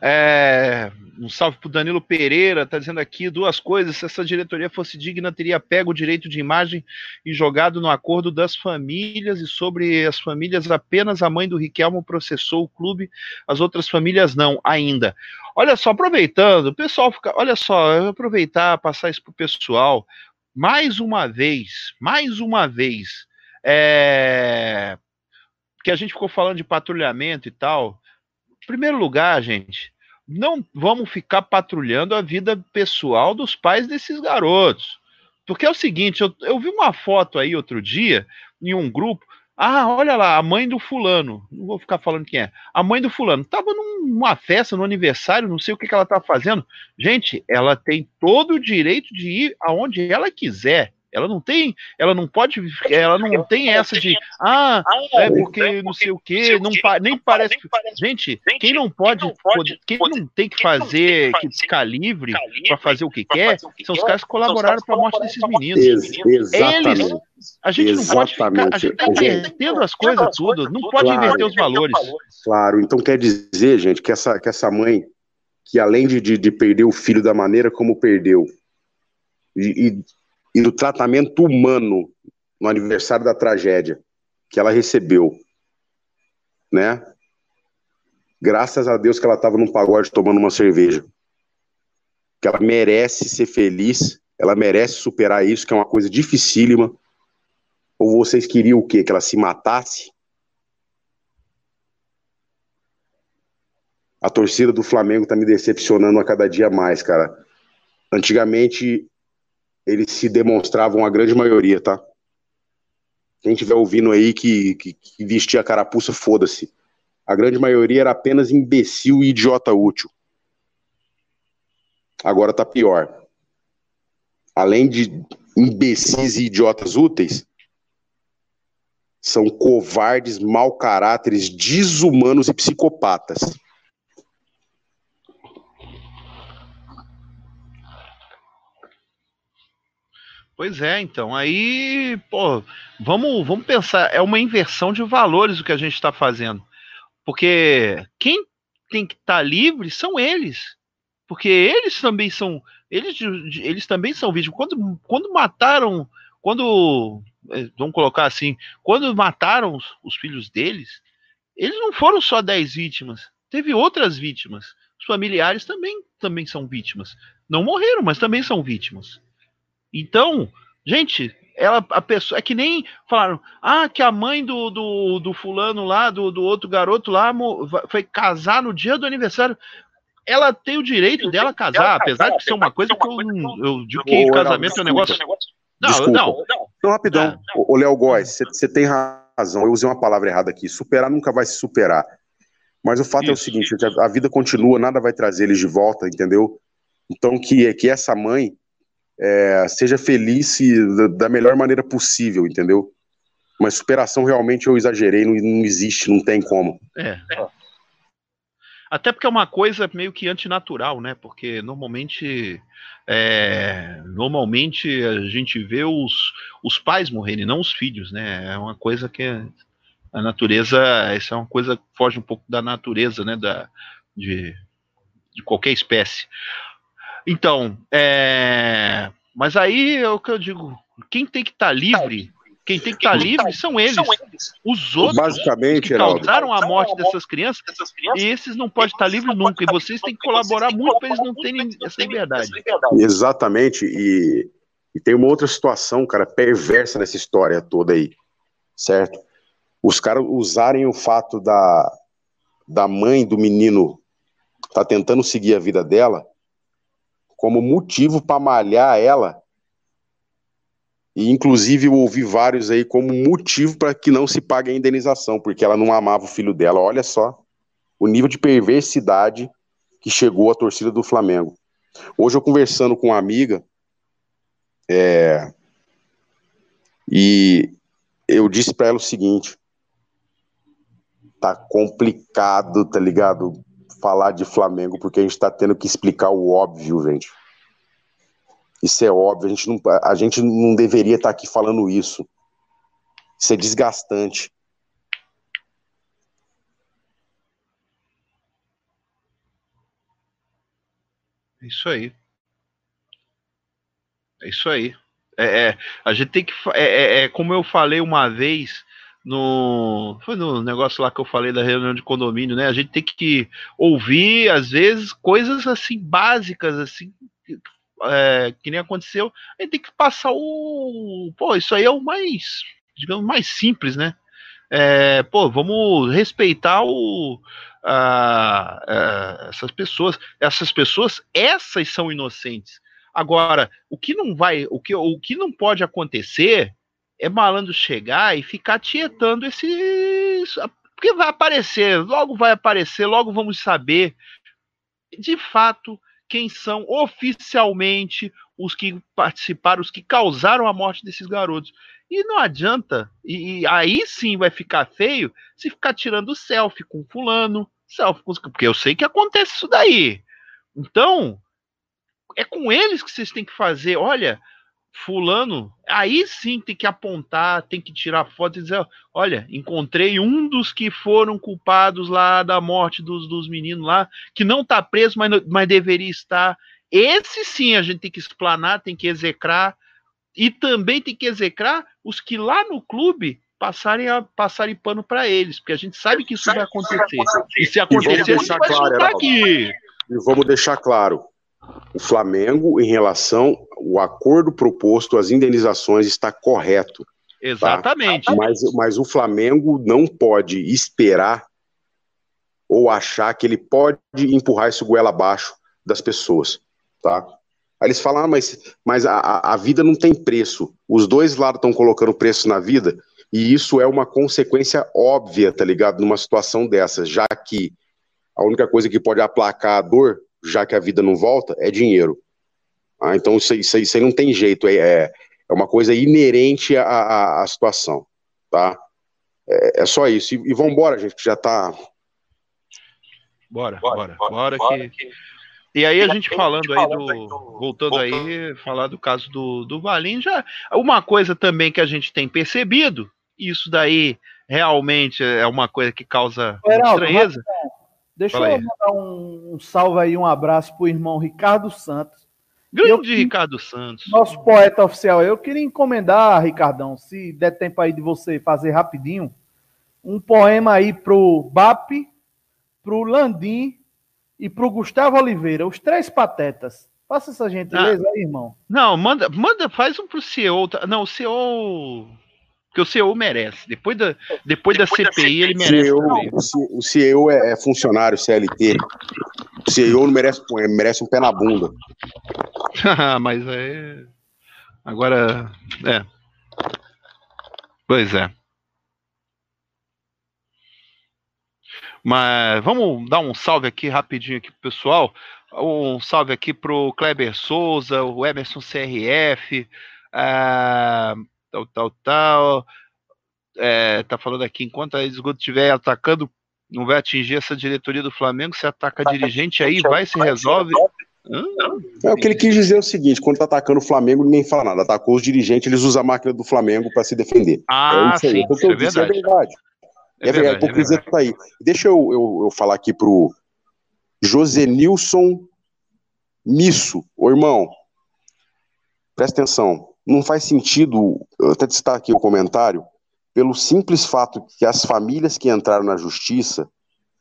É, um salve pro Danilo Pereira, tá dizendo aqui duas coisas. Se essa diretoria fosse digna, teria pego o direito de imagem e jogado no acordo das famílias. E sobre as famílias, apenas a mãe do Riquelmo processou o clube, as outras famílias não, ainda. Olha só, aproveitando, o pessoal fica. Olha só, aproveitar, passar isso pro pessoal. Mais uma vez, mais uma vez. é, que a gente ficou falando de patrulhamento e tal. Primeiro lugar, gente, não vamos ficar patrulhando a vida pessoal dos pais desses garotos. Porque é o seguinte, eu, eu vi uma foto aí outro dia, em um grupo, ah, olha lá, a mãe do fulano. Não vou ficar falando quem é. A mãe do fulano estava numa festa, no aniversário, não sei o que, que ela tá fazendo. Gente, ela tem todo o direito de ir aonde ela quiser. Ela não tem, ela não pode, ela não tem essa de, ah, é porque não sei o que, não, nem parece. Gente, quem não pode, quem não tem que fazer, que ficar livre para fazer o que quer, são os caras que colaboraram para a morte desses meninos. Exatamente. Eles, a gente não pode ficar, a gente tá invertendo as coisas tudo, não pode claro, inverter os valores. Claro, então quer dizer, gente, que essa, que essa mãe, que além de, de, de perder o filho da maneira como perdeu, e, e e do tratamento humano no aniversário da tragédia que ela recebeu, né? Graças a Deus que ela estava num pagode tomando uma cerveja. Que ela merece ser feliz, ela merece superar isso, que é uma coisa dificílima. Ou vocês queriam o quê? Que ela se matasse? A torcida do Flamengo tá me decepcionando a cada dia mais, cara. Antigamente eles se demonstravam a grande maioria, tá? Quem estiver ouvindo aí que, que, que vestia carapuça, foda-se. A grande maioria era apenas imbecil e idiota útil. Agora tá pior. Além de imbecis e idiotas úteis, são covardes, mau caráteres, desumanos e psicopatas. Pois é, então. Aí, pô, vamos, vamos pensar. É uma inversão de valores o que a gente está fazendo. Porque quem tem que estar tá livre são eles. Porque eles também são. Eles, eles também são vítimas. Quando, quando mataram. Quando. Eh, vamos colocar assim. Quando mataram os, os filhos deles, eles não foram só 10 vítimas. Teve outras vítimas. Os familiares também, também são vítimas. Não morreram, mas também são vítimas. Então, gente, ela, a pessoa, é que nem falaram, ah, que a mãe do, do, do fulano lá, do, do outro garoto lá, foi casar no dia do aniversário. Ela tem o direito dela casar, apesar de ser uma coisa que eu, eu digo que casamento é um negócio. Não, Desculpa. não, não. Então, rapidão, ah, o Léo Góes, você tem razão, eu usei uma palavra errada aqui. Superar nunca vai se superar. Mas o fato Isso. é o seguinte: a, a vida continua, nada vai trazer eles de volta, entendeu? Então, que, que essa mãe é, seja feliz da melhor maneira possível, entendeu? Mas superação realmente eu exagerei, não, não existe, não tem como. É. Até porque é uma coisa meio que antinatural, né? Porque normalmente é, normalmente a gente vê os, os pais morrerem, não os filhos, né? É uma coisa que a natureza, isso é uma coisa que foge um pouco da natureza, né? Da, de, de qualquer espécie. Então, é... mas aí é o que eu digo: quem tem que estar tá livre, quem tem que estar tá livre são eles. Os outros Basicamente, que causaram a morte dessas crianças, esses não podem estar livres nunca. E vocês têm que colaborar muito para eles não terem essa liberdade. Exatamente. E, e tem uma outra situação, cara, perversa nessa história toda aí. Certo? Os caras usarem o fato da, da mãe do menino tá tentando seguir a vida dela como motivo para malhar ela. E inclusive eu ouvi vários aí como motivo para que não se pague a indenização, porque ela não amava o filho dela. Olha só o nível de perversidade que chegou a torcida do Flamengo. Hoje eu conversando com uma amiga, é, e eu disse para ela o seguinte: tá complicado, tá ligado? Falar de Flamengo, porque a gente está tendo que explicar o óbvio, gente. Isso é óbvio, a gente não, a gente não deveria estar tá aqui falando isso. Isso é desgastante. É isso aí. É isso aí. É, é a gente tem que. É, é, é, como eu falei uma vez, no foi no negócio lá que eu falei da reunião de condomínio, né? A gente tem que ouvir às vezes coisas assim básicas assim é, que nem aconteceu. A gente tem que passar o pô, isso aí é o mais digamos, mais simples, né? É, pô, vamos respeitar o, a, a, essas pessoas. Essas pessoas, essas são inocentes. Agora, o que não vai, o que, o que não pode acontecer é malandro chegar e ficar tietando esses. Porque vai aparecer, logo vai aparecer, logo vamos saber de fato quem são oficialmente os que participaram, os que causaram a morte desses garotos. E não adianta, e, e aí sim vai ficar feio se ficar tirando selfie com fulano, selfie com. Porque eu sei que acontece isso daí. Então, é com eles que vocês têm que fazer. Olha, fulano, aí sim tem que apontar, tem que tirar foto e dizer, olha, encontrei um dos que foram culpados lá da morte dos, dos meninos lá, que não está preso, mas, mas deveria estar. Esse sim a gente tem que explanar, tem que execrar, e também tem que execrar os que lá no clube passarem a passarem pano para eles, porque a gente sabe que isso vai acontecer. E se acontecer, a gente vai claro, aqui. E vamos deixar claro, o Flamengo, em relação ao acordo proposto, as indenizações está correto. Tá? Exatamente. Tá? Mas, mas o Flamengo não pode esperar ou achar que ele pode empurrar esse goela abaixo das pessoas, tá? Aí eles falam, ah, mas, mas a, a vida não tem preço. Os dois lados estão colocando preço na vida, e isso é uma consequência óbvia, tá ligado? Numa situação dessas, já que a única coisa que pode aplacar a dor já que a vida não volta, é dinheiro. Ah, então isso, isso, isso aí não tem jeito, é, é, é uma coisa inerente à, à, à situação, tá? É, é, só isso. E, e vamos embora, gente, que já tá... Bora, bora, bora, bora que... que... E aí a gente falando aí do. Voltando aí, falar do caso do, do Valim, já. Uma coisa também que a gente tem percebido, isso daí realmente é uma coisa que causa Geraldo, estranheza. Mas, Deixa Fala eu aí. mandar um, um, salve aí, um abraço pro irmão Ricardo Santos. Grande eu, Ricardo Santos. Nosso poeta oficial. Eu queria encomendar, Ricardão, se der tempo aí de você fazer rapidinho, um poema aí pro BAP, pro Landim e pro Gustavo Oliveira, os três patetas. Faça essa gentileza ah, aí, irmão. Não, manda, manda, faz um pro CEO. Tá? Não, o CEO porque o CEO merece. Depois da, depois, depois da, CPI, da CPI, ele merece. CEO, o CEO é, é funcionário CLT. O CEO não merece, merece um pé na bunda. [laughs] Mas é. Agora. É. Pois é. Mas vamos dar um salve aqui rapidinho aqui pro pessoal. Um salve aqui pro Kleber Souza, o Emerson CRF. Uh, tal, tal, tal. É, tá falando aqui, enquanto a esgoto estiver atacando, não vai atingir essa diretoria do Flamengo, se ataca a dirigente aí, vai, se resolve. É, o que ele quis dizer é o seguinte: quando tá atacando o Flamengo, ninguém fala nada. Atacou os dirigentes, eles usam a máquina do Flamengo para se defender. Ah, é isso aí. sim, isso é, verdade. é verdade. É, é verdade, a hipocrisia é tá aí. Deixa eu, eu, eu falar aqui pro Josenilson Misso. Ô irmão, presta atenção não faz sentido, eu até destacar aqui o comentário, pelo simples fato que as famílias que entraram na justiça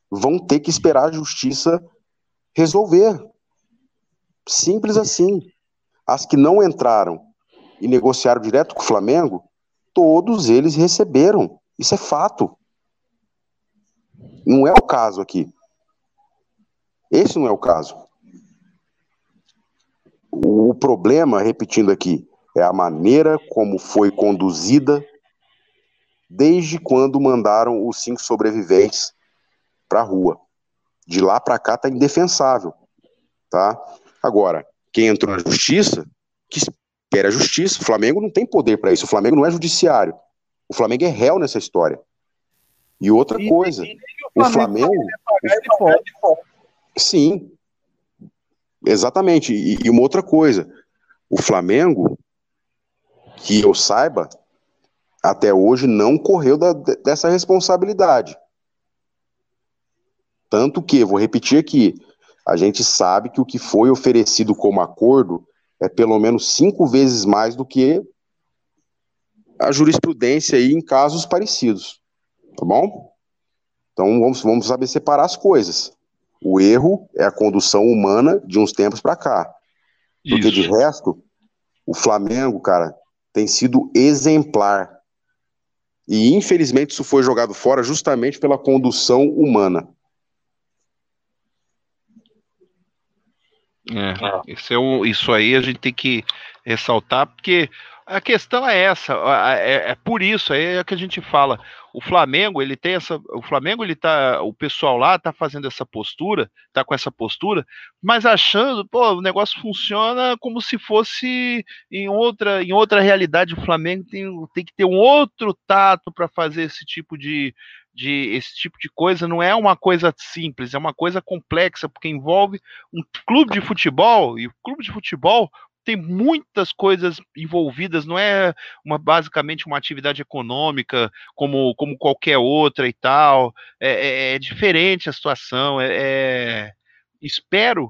vão ter que esperar a justiça resolver. Simples assim. As que não entraram e negociaram direto com o Flamengo, todos eles receberam. Isso é fato. Não é o caso aqui. Esse não é o caso. O problema, repetindo aqui, é a maneira como foi conduzida desde quando mandaram os cinco sobreviventes para a rua. De lá para cá tá indefensável, tá? Agora, quem entrou na justiça, que quer a justiça, o Flamengo não tem poder para isso, o Flamengo não é judiciário. O Flamengo é réu nessa história. E outra e, coisa, e, e o Flamengo, o Flamengo sim, exatamente. E, e uma outra coisa, o Flamengo que eu saiba, até hoje não correu da, dessa responsabilidade. Tanto que, vou repetir aqui, a gente sabe que o que foi oferecido como acordo é pelo menos cinco vezes mais do que a jurisprudência aí em casos parecidos. Tá bom? Então vamos, vamos saber separar as coisas. O erro é a condução humana de uns tempos para cá. Porque Isso. de resto, o Flamengo, cara, tem sido exemplar. E infelizmente isso foi jogado fora justamente pela condução humana. É, isso, é isso aí a gente tem que ressaltar, porque a questão é essa, é, é, por isso é que a gente fala. O Flamengo, ele tem essa, o Flamengo, ele tá, o pessoal lá tá fazendo essa postura, tá com essa postura, mas achando, pô, o negócio funciona como se fosse em outra, em outra realidade. O Flamengo tem, tem que ter um outro tato para fazer esse tipo de, de esse tipo de coisa não é uma coisa simples, é uma coisa complexa, porque envolve um clube de futebol, e o clube de futebol tem muitas coisas envolvidas, não é uma basicamente uma atividade econômica como, como qualquer outra e tal. É, é, é diferente a situação. É, é, espero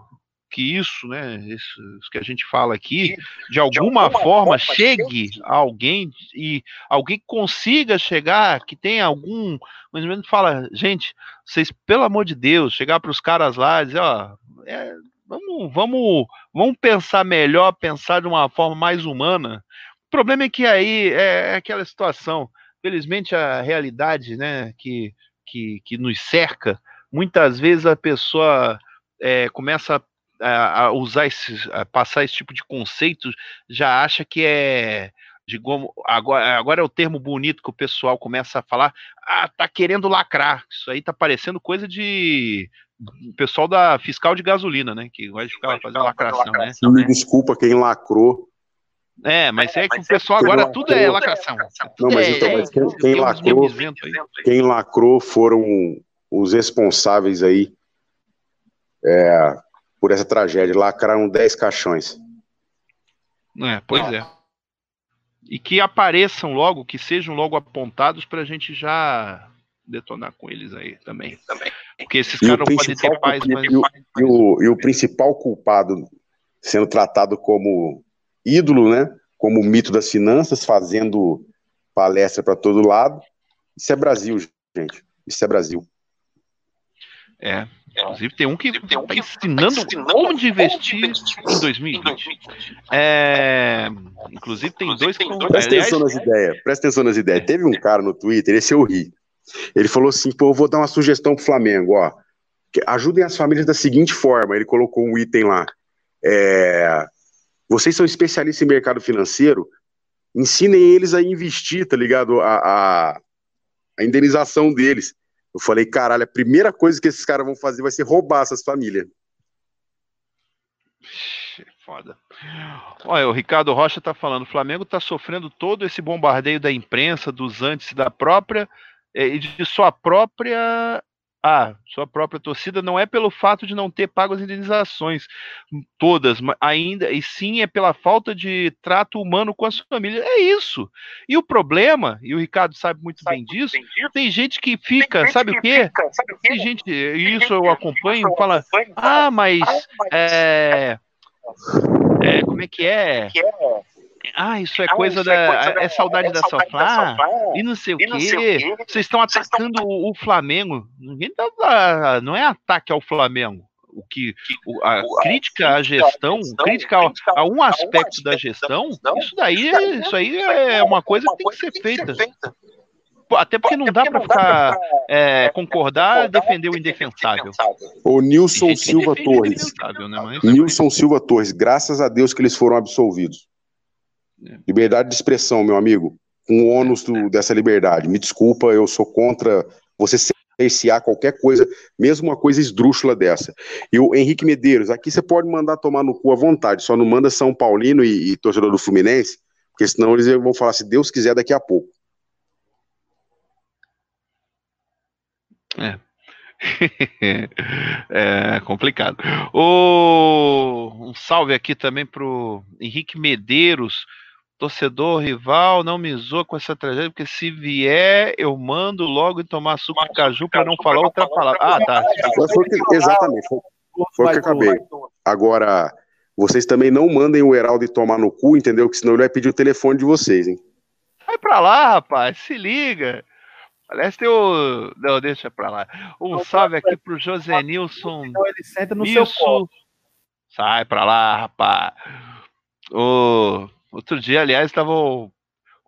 que isso, né, isso, isso, que a gente fala aqui, de alguma, de alguma forma, forma, chegue a alguém e alguém consiga chegar, que tenha algum, mais ou menos fala, gente, vocês, pelo amor de Deus, chegar para os caras lá e dizer, ó, é, Vamos, vamos, vamos pensar melhor, pensar de uma forma mais humana. O problema é que aí é, é aquela situação. Felizmente a realidade, né, que, que, que nos cerca, muitas vezes a pessoa é, começa a, a usar esse, a passar esse tipo de conceito, já acha que é digamos, agora, agora é o termo bonito que o pessoal começa a falar, ah, tá querendo lacrar. Isso aí tá parecendo coisa de o pessoal da fiscal de gasolina, né? Que vai ficar fazendo lacração, né? Me desculpa quem lacrou. É, mas é, é que o pessoal agora tudo é lacração. Não, mas então, mas quem, quem lacrou, quem lacrou foram os responsáveis aí é, por essa tragédia. Lacraram 10 caixões. É, pois é. E que apareçam logo, que sejam logo apontados para a gente já detonar com eles aí também. também. Porque esses caras não podem ter paz, mas. E o, e, o, e o principal culpado sendo tratado como ídolo, né? Como mito das finanças, fazendo palestra para todo lado. Isso é Brasil, gente. Isso é Brasil. É. Inclusive tem um que está ensinando onde investir em 2020. É, inclusive tem dois que Presta atenção nas ideias. Presta atenção nas ideias. Teve um cara no Twitter, esse eu ri. Ele falou assim: pô, eu vou dar uma sugestão pro Flamengo, ó. Ajudem as famílias da seguinte forma. Ele colocou um item lá. É, vocês são especialistas em mercado financeiro, ensinem eles a investir, tá ligado? A, a, a indenização deles. Eu falei, caralho, a primeira coisa que esses caras vão fazer vai ser roubar essas famílias. Foda. Olha, o Ricardo Rocha tá falando, o Flamengo tá sofrendo todo esse bombardeio da imprensa, dos antes da própria é, e de sua própria ah, sua própria torcida não é pelo fato de não ter pago as indenizações todas, ainda e sim é pela falta de trato humano com a sua família. É isso. E o problema, e o Ricardo sabe muito sabe bem disso, bem tem gente que fica, gente sabe, que o quê? Fica, sabe o quê? Tem gente, isso eu acompanho, fala, ah, mas é, é, como é que é? Ah, isso é ah, coisa, isso da, é, coisa da, é saudade é da Soflá e não sei o quê. Vocês estão atacando o, o Flamengo. Ninguém tá, não é ataque ao Flamengo. O que a crítica à gestão, crítica a, a um aspecto da gestão, isso daí, isso aí é uma coisa que tem que ser feita. Até porque não dá para ficar é, concordar, defender o indefensável. O Nilson Silva Torres. Né? Nilson Silva Torres, graças a Deus que eles foram absolvidos. É. Liberdade de expressão, meu amigo, com o ônus do, dessa liberdade. Me desculpa, eu sou contra você cercear qualquer coisa, mesmo uma coisa esdrúxula dessa. E o Henrique Medeiros, aqui você pode mandar tomar no cu à vontade, só não manda São Paulino e, e torcedor do Fluminense, porque senão eles vão falar, se Deus quiser, daqui a pouco. É. [laughs] é complicado. O... Um salve aqui também pro Henrique Medeiros torcedor rival não me zoa com essa tragédia, porque se vier, eu mando logo tomar suco de caju para não falar outra palavra. Ah, tá. Foi que, exatamente, foi, foi o que acabei. Agora, vocês também não mandem o Heraldo tomar no cu, entendeu? Que senão ele vai pedir o telefone de vocês, hein? Vai pra lá, rapaz, se liga. Aliás, tem o. Não, deixa pra lá. Um salve aqui pro José Nilson. Ele senta no Isso. seu Sai pra lá, rapaz. O... Outro dia, aliás, estava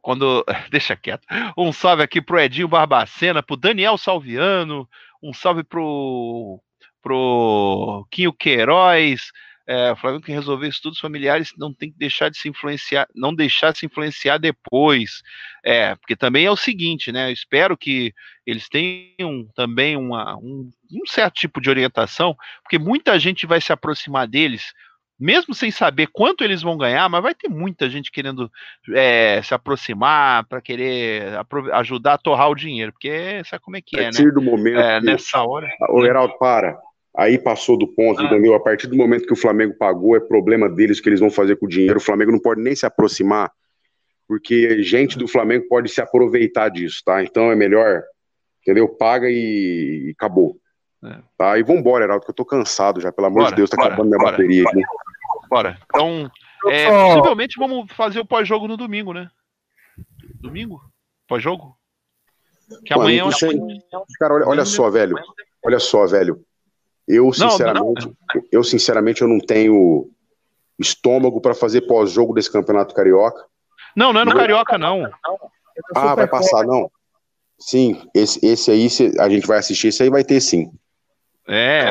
quando. [laughs] Deixa quieto. Um salve aqui pro Edinho Barbacena, pro Daniel Salviano, um salve pro, pro Quinho Queiroz. É, Flamengo que resolver estudos familiares não tem que deixar de se influenciar, não deixar de se influenciar depois. É, porque também é o seguinte, né? Eu espero que eles tenham também uma, um, um certo tipo de orientação, porque muita gente vai se aproximar deles mesmo sem saber quanto eles vão ganhar, mas vai ter muita gente querendo é, se aproximar para querer ajudar a torrar o dinheiro, porque sabe como é que é, né? A partir do momento. É, nessa hora. O Heraldo, para. Aí passou do ponto, ah. entendeu? A partir do momento que o Flamengo pagou, é problema deles o que eles vão fazer com o dinheiro. O Flamengo não pode nem se aproximar, porque gente do Flamengo pode se aproveitar disso, tá? Então é melhor, entendeu? Paga e, e acabou. É. Tá, e vambora, Heraldo, que eu tô cansado já, pelo amor bora, de Deus, tá bora, acabando minha bora, bateria aqui. Bora. Então, é, possivelmente vamos fazer o pós-jogo no domingo, né? Domingo? Pós-jogo? Que Mano, amanhã é o... Cara, olha, olha só, velho. Olha só, velho. Eu, sinceramente, não, não. eu, sinceramente, eu não tenho estômago para fazer pós-jogo desse campeonato carioca. Não, não é no Carioca, não. Ah, vai passar, não. Sim, esse, esse aí a gente vai assistir, esse aí vai ter sim. É,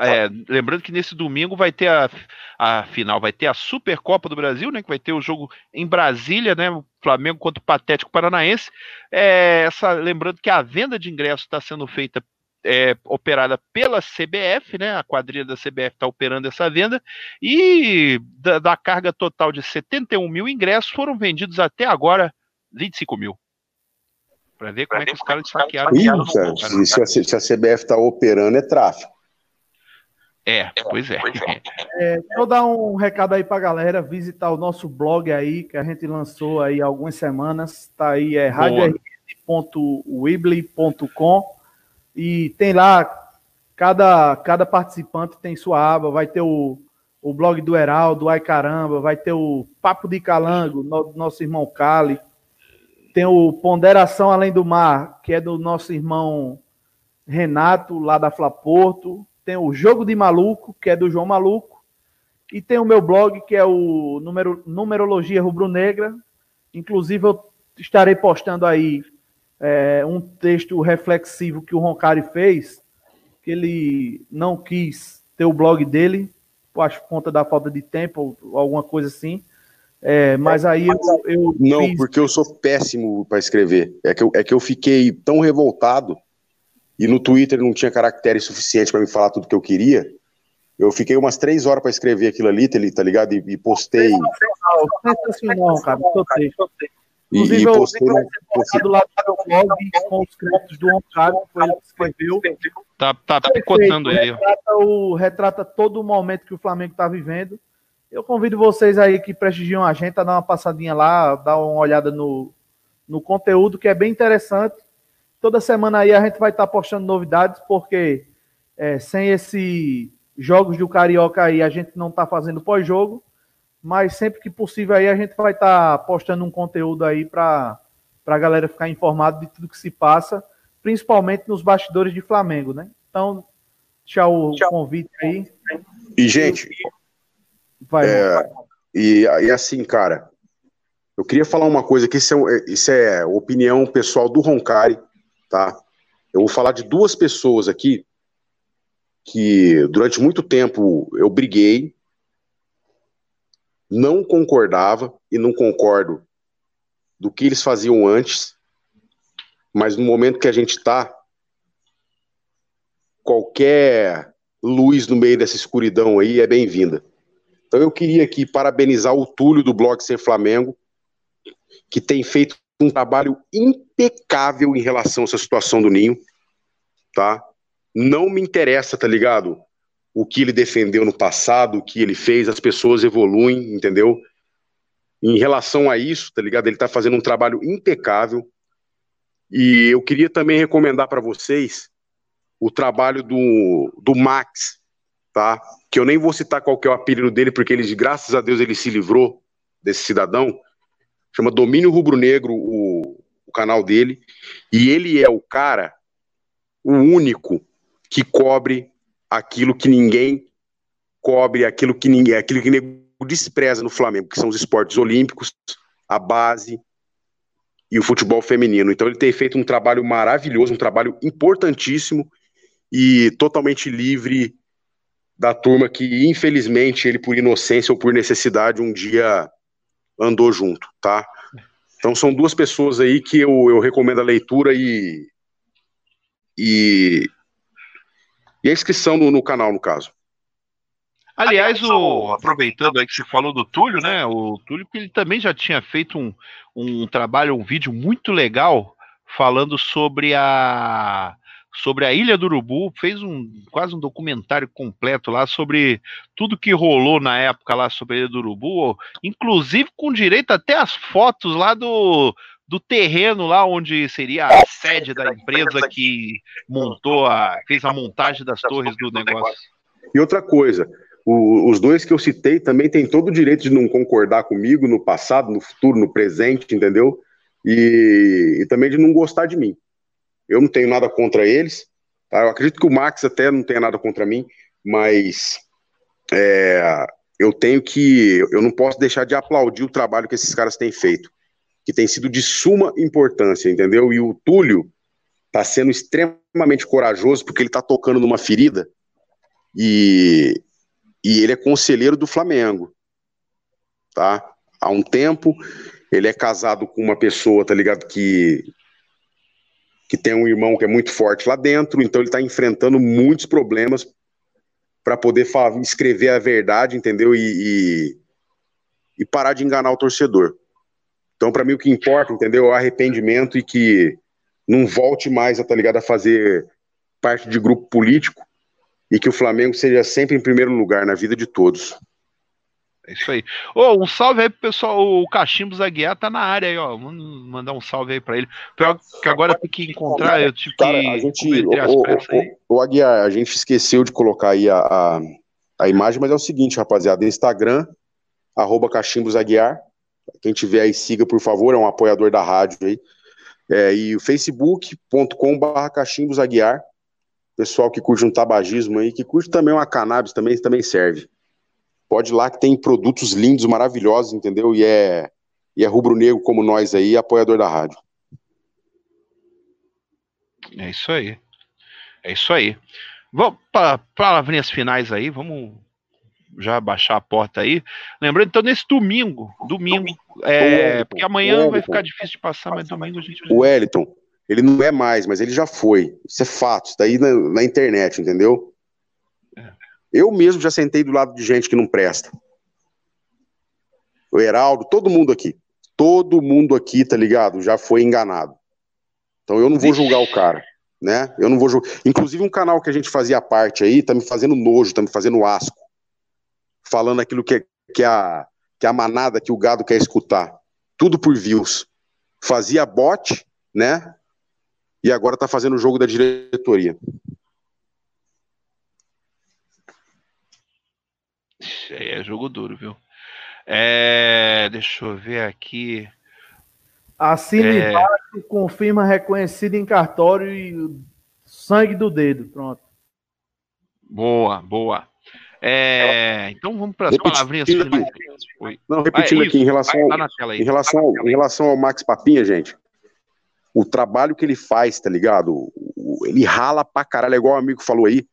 é, lembrando que nesse domingo vai ter a, a final, vai ter a Supercopa do Brasil, né? Que vai ter o jogo em Brasília, né? O Flamengo contra o Patético Paranaense. É, essa, lembrando que a venda de ingressos está sendo feita é, operada pela CBF, né? A quadrilha da CBF está operando essa venda, e da, da, carga total de 71 mil ingressos foram vendidos até agora 25 mil. Para ver como é que os caras desfaquearam. Ih, se, a, se a CBF está operando, é tráfico. É, pois é. é. Deixa eu dar um recado aí para a galera, visitar o nosso blog aí, que a gente lançou aí há algumas semanas. Tá aí, é radioRN.weebly.com e tem lá, cada, cada participante tem sua aba, vai ter o, o blog do Heraldo, Ai Caramba, vai ter o Papo de Calango, no, nosso irmão Cali, tem o Ponderação Além do Mar, que é do nosso irmão Renato, lá da Flaporto. Tem o Jogo de Maluco, que é do João Maluco. E tem o meu blog, que é o Numero, Numerologia Rubro-Negra. Inclusive, eu estarei postando aí é, um texto reflexivo que o Roncari fez, que ele não quis ter o blog dele, por conta da falta de tempo ou alguma coisa assim. É, mas aí eu, eu Não, fiz... porque eu sou péssimo para escrever. É que, eu, é que eu fiquei tão revoltado e no Twitter não tinha caractere suficiente para me falar tudo que eu queria. Eu fiquei umas três horas para escrever aquilo ali, tá ligado? E, e postei. Sensacional, cara. Postei. Inclusive, e, eu postei, postei... do lado do meu blog com os créditos do Oncaro, que foi ele que escreveu. Tá, tá picotando aí. Retrata, o, retrata todo o momento que o Flamengo está vivendo. Eu convido vocês aí que prestigiam a gente a dar uma passadinha lá, dar uma olhada no, no conteúdo, que é bem interessante. Toda semana aí a gente vai estar postando novidades, porque é, sem esses jogos do Carioca aí a gente não está fazendo pós-jogo, mas sempre que possível aí a gente vai estar postando um conteúdo aí para a galera ficar informado de tudo que se passa, principalmente nos bastidores de Flamengo, né? Então, tchau o convite aí. E, gente, Vai, é, e, e assim, cara, eu queria falar uma coisa que isso é, isso é opinião pessoal do Roncari, tá? Eu vou falar de duas pessoas aqui que durante muito tempo eu briguei, não concordava e não concordo do que eles faziam antes, mas no momento que a gente está, qualquer luz no meio dessa escuridão aí é bem-vinda. Então eu queria aqui parabenizar o Túlio do blog Ser Flamengo, que tem feito um trabalho impecável em relação a essa situação do Ninho, tá? Não me interessa, tá ligado? O que ele defendeu no passado, o que ele fez, as pessoas evoluem, entendeu? Em relação a isso, tá ligado? Ele tá fazendo um trabalho impecável. E eu queria também recomendar para vocês o trabalho do, do Max, tá? Que eu nem vou citar qual é o apelido dele, porque ele, graças a Deus, ele se livrou desse cidadão. Chama Domínio Rubro Negro, o, o canal dele. E ele é o cara, o único que cobre aquilo que ninguém cobre, aquilo que ninguém, aquilo que ninguém despreza no Flamengo, que são os esportes olímpicos, a base, e o futebol feminino. Então ele tem feito um trabalho maravilhoso, um trabalho importantíssimo e totalmente livre da turma que, infelizmente, ele por inocência ou por necessidade um dia andou junto, tá? Então são duas pessoas aí que eu, eu recomendo a leitura e, e, e a inscrição no, no canal, no caso. Aliás, o, aproveitando aí que você falou do Túlio, né? O Túlio, ele também já tinha feito um, um trabalho, um vídeo muito legal falando sobre a sobre a Ilha do Urubu, fez um quase um documentário completo lá sobre tudo que rolou na época lá sobre a Ilha do Urubu, inclusive com direito até as fotos lá do, do terreno lá onde seria a sede da empresa que montou a fez a montagem das torres do negócio. E outra coisa, o, os dois que eu citei também têm todo o direito de não concordar comigo no passado, no futuro, no presente, entendeu? E, e também de não gostar de mim. Eu não tenho nada contra eles. Tá? Eu acredito que o Max até não tenha nada contra mim, mas é, eu tenho que. Eu não posso deixar de aplaudir o trabalho que esses caras têm feito, que tem sido de suma importância, entendeu? E o Túlio está sendo extremamente corajoso porque ele está tocando numa ferida e, e ele é conselheiro do Flamengo, tá? Há um tempo, ele é casado com uma pessoa, tá ligado, que que tem um irmão que é muito forte lá dentro, então ele está enfrentando muitos problemas para poder escrever a verdade, entendeu? E, e, e, parar de enganar o torcedor. Então, para mim, o que importa, entendeu? É o arrependimento e que não volte mais tá ligado, a fazer parte de grupo político e que o Flamengo seja sempre em primeiro lugar na vida de todos. É isso aí. Ô, oh, um salve aí pro pessoal. O Cachimbos Aguiar tá na área aí, ó. Vamos mandar um salve aí pra ele. Pior que agora tem que encontrar, eu tive Cara, que. A gente, o, o, o, Aguiar, a gente esqueceu de colocar aí a, a, a, imagem, mas é o seguinte, rapaziada: Instagram, arroba Cachimbos Aguiar. Quem tiver aí, siga, por favor, é um apoiador da rádio aí. É, e o facebook.com.br Cachimbos Aguiar pessoal que curte um tabagismo aí, que curte também uma cannabis, também, também serve. Pode ir lá que tem produtos lindos, maravilhosos, entendeu? E é, e é rubro-negro como nós aí, apoiador da rádio. É isso aí. É isso aí. Vamos para palavrinhas finais aí, vamos já baixar a porta aí. Lembrando, então, nesse domingo, domingo, é, porque amanhã vai ficar difícil de passar, mas domingo a gente vai. O Wellington, ele não é mais, mas ele já foi. Isso é fato, isso daí na, na internet, entendeu? Eu mesmo já sentei do lado de gente que não presta. O Heraldo, todo mundo aqui. Todo mundo aqui, tá ligado? Já foi enganado. Então eu não vou julgar o cara, né? Eu não vou julgar. Inclusive um canal que a gente fazia parte aí, tá me fazendo nojo, tá me fazendo asco. Falando aquilo que que a, que a manada que o gado quer escutar. Tudo por views. Fazia bot, né? e agora está fazendo o jogo da diretoria. É jogo duro, viu? É, deixa eu ver aqui. Assine é... embaixo, confirma reconhecido em cartório e sangue do dedo. Pronto. Boa, boa. É, então vamos para as palavrinhas finais. Não, repetindo aqui, em relação, tá em, relação, em relação ao Max Papinha, gente, o trabalho que ele faz, tá ligado? Ele rala pra caralho, é igual o amigo falou aí,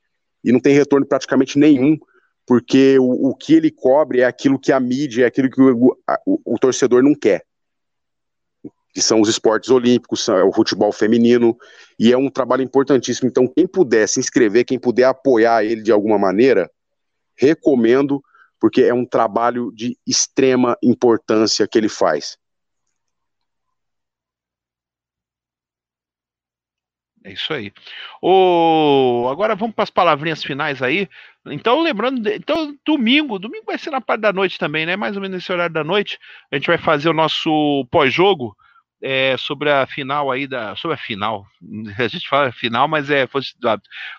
e não tem retorno praticamente nenhum, porque o, o que ele cobre é aquilo que a mídia, é aquilo que o, o, o torcedor não quer. Que são os esportes olímpicos, é o futebol feminino, e é um trabalho importantíssimo. Então, quem puder se inscrever, quem puder apoiar ele de alguma maneira, recomendo, porque é um trabalho de extrema importância que ele faz. É isso aí. O... Agora vamos para as palavrinhas finais aí. Então, lembrando, então, domingo, domingo vai ser na parte da noite também, né? Mais ou menos nesse horário da noite. A gente vai fazer o nosso pós-jogo é, sobre a final aí da. Sobre a final. [laughs] A gente fala final, mas é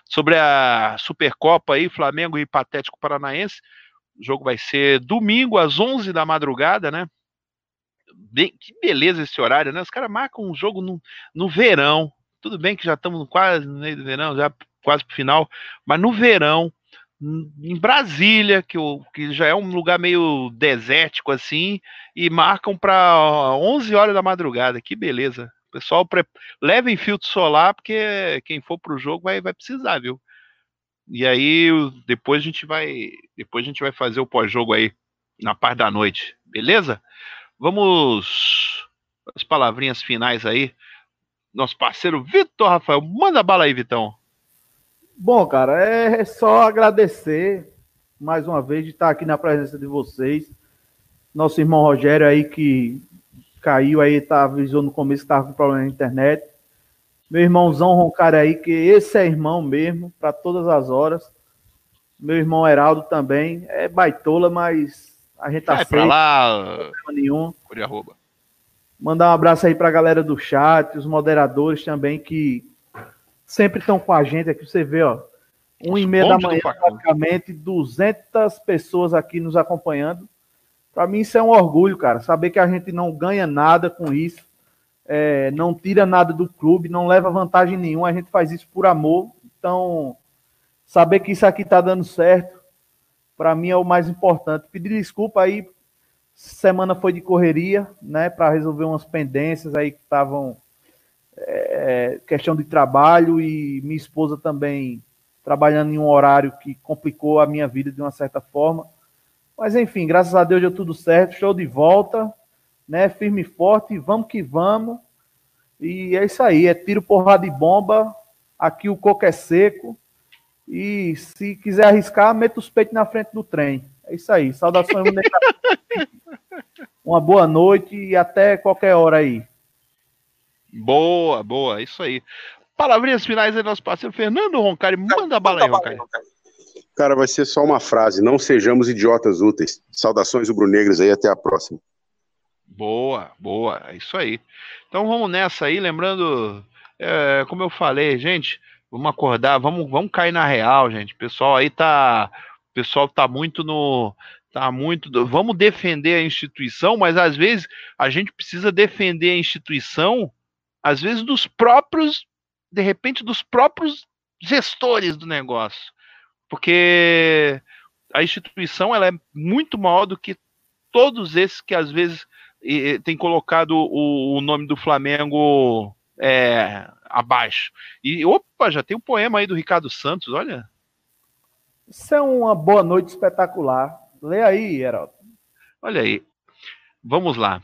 sobre a Supercopa aí, Flamengo e Patético Paranaense. O jogo vai ser domingo às 11 da madrugada, né? Bem, que beleza esse horário, né? Os caras marcam um jogo no, no verão, tudo bem que já estamos quase no meio do verão, já quase pro final, mas no verão, em Brasília, que, o, que já é um lugar meio desértico assim, e marcam para 11 horas da madrugada. Que beleza. Pessoal, pre... levem filtro solar, porque quem for pro jogo vai, vai precisar, viu? E aí, depois a gente vai, depois a gente vai fazer o pós-jogo aí na parte da noite, beleza? Vamos as palavrinhas finais aí. Nosso parceiro Vitor Rafael, manda bala aí, Vitão. Bom, cara, é só agradecer mais uma vez de estar aqui na presença de vocês. Nosso irmão Rogério aí que caiu aí, tá, avisou no começo que estava com problema na internet. Meu irmãozão Roncário aí, que esse é irmão mesmo, para todas as horas. Meu irmão Heraldo também. É baitola, mas a gente tá Vai pra lá, nenhum. por arroba. Mandar um abraço aí pra galera do chat, os moderadores também que sempre estão com a gente aqui. Você vê, ó, um e meia da manhã, praticamente 200 pessoas aqui nos acompanhando. Para mim isso é um orgulho, cara, saber que a gente não ganha nada com isso, é, não tira nada do clube, não leva vantagem nenhuma, a gente faz isso por amor. Então, saber que isso aqui tá dando certo, para mim é o mais importante. Pedir desculpa aí, semana foi de correria, né, para resolver umas pendências aí que estavam é, questão de trabalho e minha esposa também trabalhando em um horário que complicou a minha vida de uma certa forma. Mas enfim, graças a Deus deu tudo certo, show de volta, né? Firme e forte, vamos que vamos. E é isso aí, é tiro, porrada e bomba. Aqui o coco é seco. E se quiser arriscar, meta os peitos na frente do trem. É isso aí. Saudações. Uma boa noite e até qualquer hora aí. Boa, boa, isso aí. Palavrinhas finais aí, nosso parceiro Fernando Roncari. Manda bala aí, Roncari. Cara, vai ser só uma frase. Não sejamos idiotas úteis. Saudações rubro-negras aí, até a próxima. Boa, boa, é isso aí. Então vamos nessa aí, lembrando, é, como eu falei, gente, vamos acordar, vamos, vamos cair na real, gente. O pessoal aí tá, pessoal tá muito no, tá muito, vamos defender a instituição, mas às vezes a gente precisa defender a instituição às vezes dos próprios, de repente, dos próprios gestores do negócio. Porque a instituição ela é muito maior do que todos esses que às vezes e, têm colocado o, o, nome do Flamengo é, abaixo. E opa, já tem um poema aí do Ricardo Santos, olha. Isso é uma boa noite espetacular. Lê aí, Heraldo. Olha aí. Vamos lá.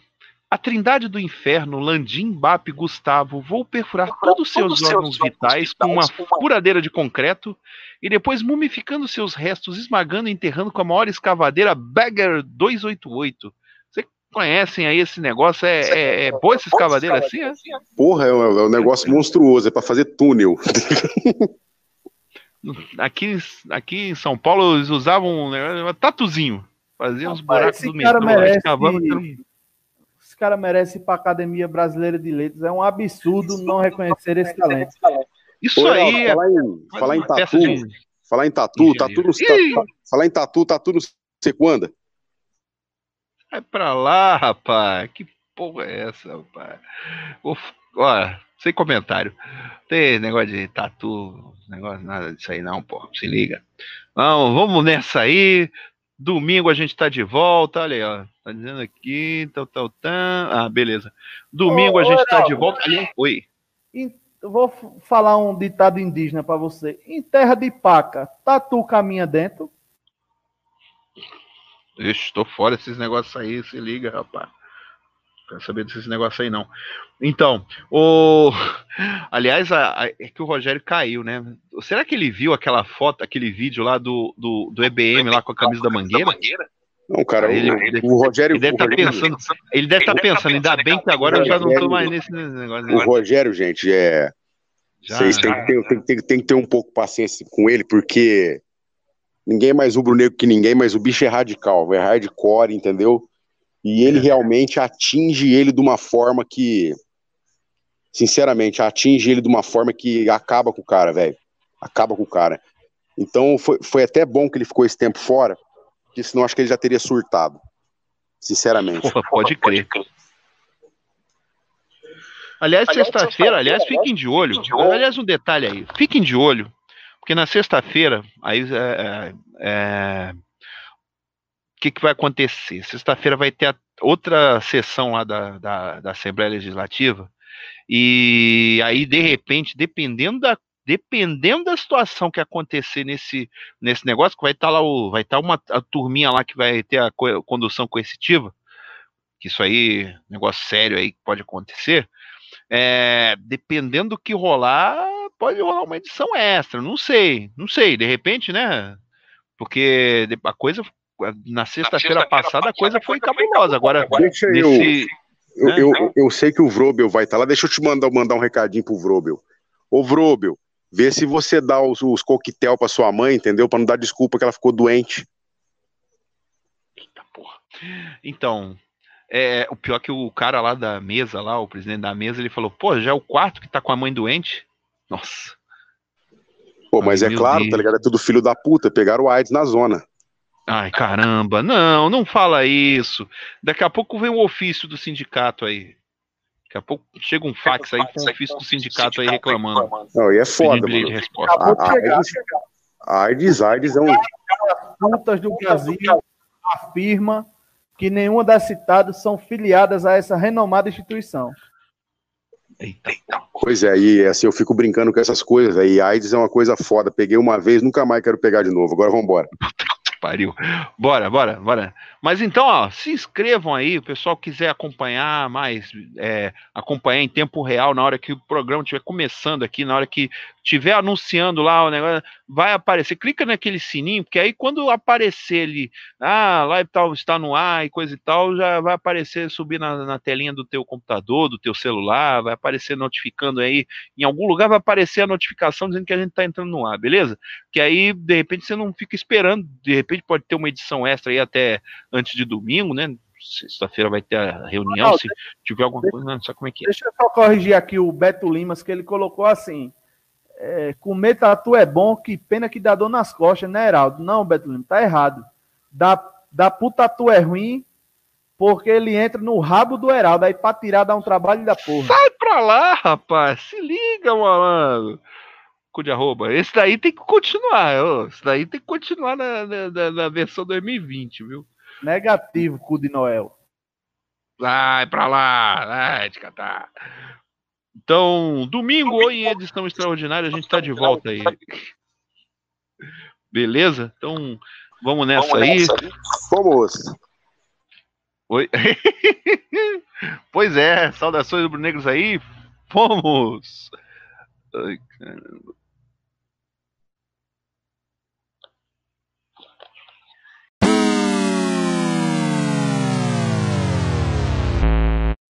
A trindade do inferno, Landim, Bap e Gustavo, vou perfurar todos os seus órgãos vitais com uma furadeira de concreto e depois mumificando seus restos, esmagando e enterrando com a maior escavadeira Bagger 288. Vocês conhecem aí esse negócio? É, é, é boa essa escavadeira assim? É? Porra, é um, é um negócio monstruoso, é para fazer túnel. [laughs] aqui, aqui em São Paulo eles usavam um, um tatuzinho. Faziam uns buracos do metrô, merece... esse cara merece ir para a Academia Brasileira de Letras. É um absurdo não reconhecer esse talento. Isso aí. Falar em, falar em tatu, de... falar em tatu, tatu no, falar em tatu, tatu no sequanda. Vai pra lá, rapaz. Que porra é essa, rapaz? Ó, sem comentário. Tem negócio de tatu, negócio nada disso aí não, pô. Se liga. Vamos, vamos nessa aí. Domingo a gente tá de volta, olha aí, ó. Tá dizendo aqui, tal, tal, tal. Ah, beleza. Domingo ô, a gente ô, tá de volta. Oi. Eu vou falar um ditado indígena para você. Em terra de paca, tatu caminha dentro? Estou fora desses negócios aí, se liga, rapaz. Quero saber desses negócios aí, não. Então, o. [laughs] Aliás, a, a, é que o Rogério caiu, né? Será que ele viu aquela foto, aquele vídeo lá do, do, do EBM lá com a camisa da mangueira? Não, cara, ele, o, ele, o Rogério. Ele deve estar tá pensando, ele deve estar tá pensando, ainda bem que agora eu já não estou mais nesse negócio. O Rogério, gente, é. Já, vocês têm que, ter, tem, tem, tem que ter um pouco de paciência com ele, porque ninguém é mais rubro-negro que ninguém, mas o bicho é radical, é hardcore, entendeu? E ele realmente atinge ele de uma forma que, sinceramente, atinge ele de uma forma que acaba com o cara, velho. Acaba com o cara. Então foi, foi até bom que ele ficou esse tempo fora, porque senão acho que ele já teria surtado. Sinceramente. Porra, pode crer. Aliás, sexta-feira, aliás, fiquem de olho. Aliás, um detalhe aí. Fiquem de olho. Porque na sexta-feira, aí é, é, é que, que vai acontecer? Sexta-feira vai ter a, outra sessão lá da, da, da Assembleia Legislativa, e aí, de repente, dependendo da dependendo da situação que acontecer nesse, nesse negócio, que vai estar tá lá o, vai estar tá uma a turminha lá que vai ter a co condução coercitiva, que isso aí, negócio sério aí que pode acontecer, é, dependendo do que rolar, pode rolar uma edição extra, não sei, não sei, de repente, né? Porque a coisa na sexta-feira sexta passada a coisa foi cabulosa. Agora, Deixa nesse, eu, eu, eu, eu, sei que o Vrobel vai estar tá lá. Deixa eu te mandar, mandar um recadinho pro Vrobel. Ô, Vrobel, vê se você dá os, os coquetel pra sua mãe, entendeu? Pra não dar desculpa que ela ficou doente. Eita porra. Então, é, o pior é que o cara lá da mesa, lá, o presidente da mesa, ele falou, pô, já é o quarto que tá com a mãe doente? Nossa. Pô, mas Ai, é claro, Deus. tá ligado? É tudo filho da puta, pegaram o AIDS na zona. Ai, caramba, não, não fala isso. Daqui a pouco vem o ofício do sindicato aí. Daqui a pouco chega um fax aí com o ofício do sindicato aí reclamando. Não, e é foda, mano. A, a AIDS, AIDS é um. Putas do Brasil afirma que nenhuma das citadas são filiadas a essa renomada instituição. Eita. Pois é, e assim, eu fico brincando com essas coisas aí. AIDS é uma coisa foda. Peguei uma vez, nunca mais quero pegar de novo. Agora vamos embora pariu. Bora, bora, bora. Mas então, ó, se inscrevam aí, o pessoal quiser acompanhar mais, é, acompanhar em tempo real, na hora que o programa estiver começando aqui, na hora que estiver anunciando lá o negócio, vai aparecer. Clica naquele sininho, porque aí quando aparecer ali, ah, live tal está no ar e coisa e tal, já vai aparecer, subir na, na telinha do teu computador, do teu celular, vai aparecer notificando aí, em algum lugar vai aparecer a notificação dizendo que a gente está entrando no ar, beleza? Que aí, de repente, você não fica esperando, de repente pode ter uma edição extra aí até antes de domingo, né? Sexta-feira vai ter a reunião, não, se deixa, tiver alguma coisa, não sabe como é que é. Deixa eu só corrigir aqui o Beto Limas, que ele colocou assim, é, comer tatu é bom, que pena que dá dor nas costas, né, Heraldo? Não, Beto Lima, tá errado. Da, da puta tatu é ruim, porque ele entra no rabo do Heraldo, aí pra tirar dá um trabalho da porra. Sai pra lá, rapaz, se liga, malandro. Cu de arroba. Esse daí tem que continuar, ó. esse daí tem que continuar na, na, na versão 2020, viu? Negativo, cu de Noel. Vai pra lá, vai te catar. Então, domingo em edição extraordinária, a gente está de volta aí. Beleza? Então, vamos nessa, vamos nessa aí. Vamos. Oi. [laughs] pois é, saudações rubro-negros aí. Fomos. Ai, caramba.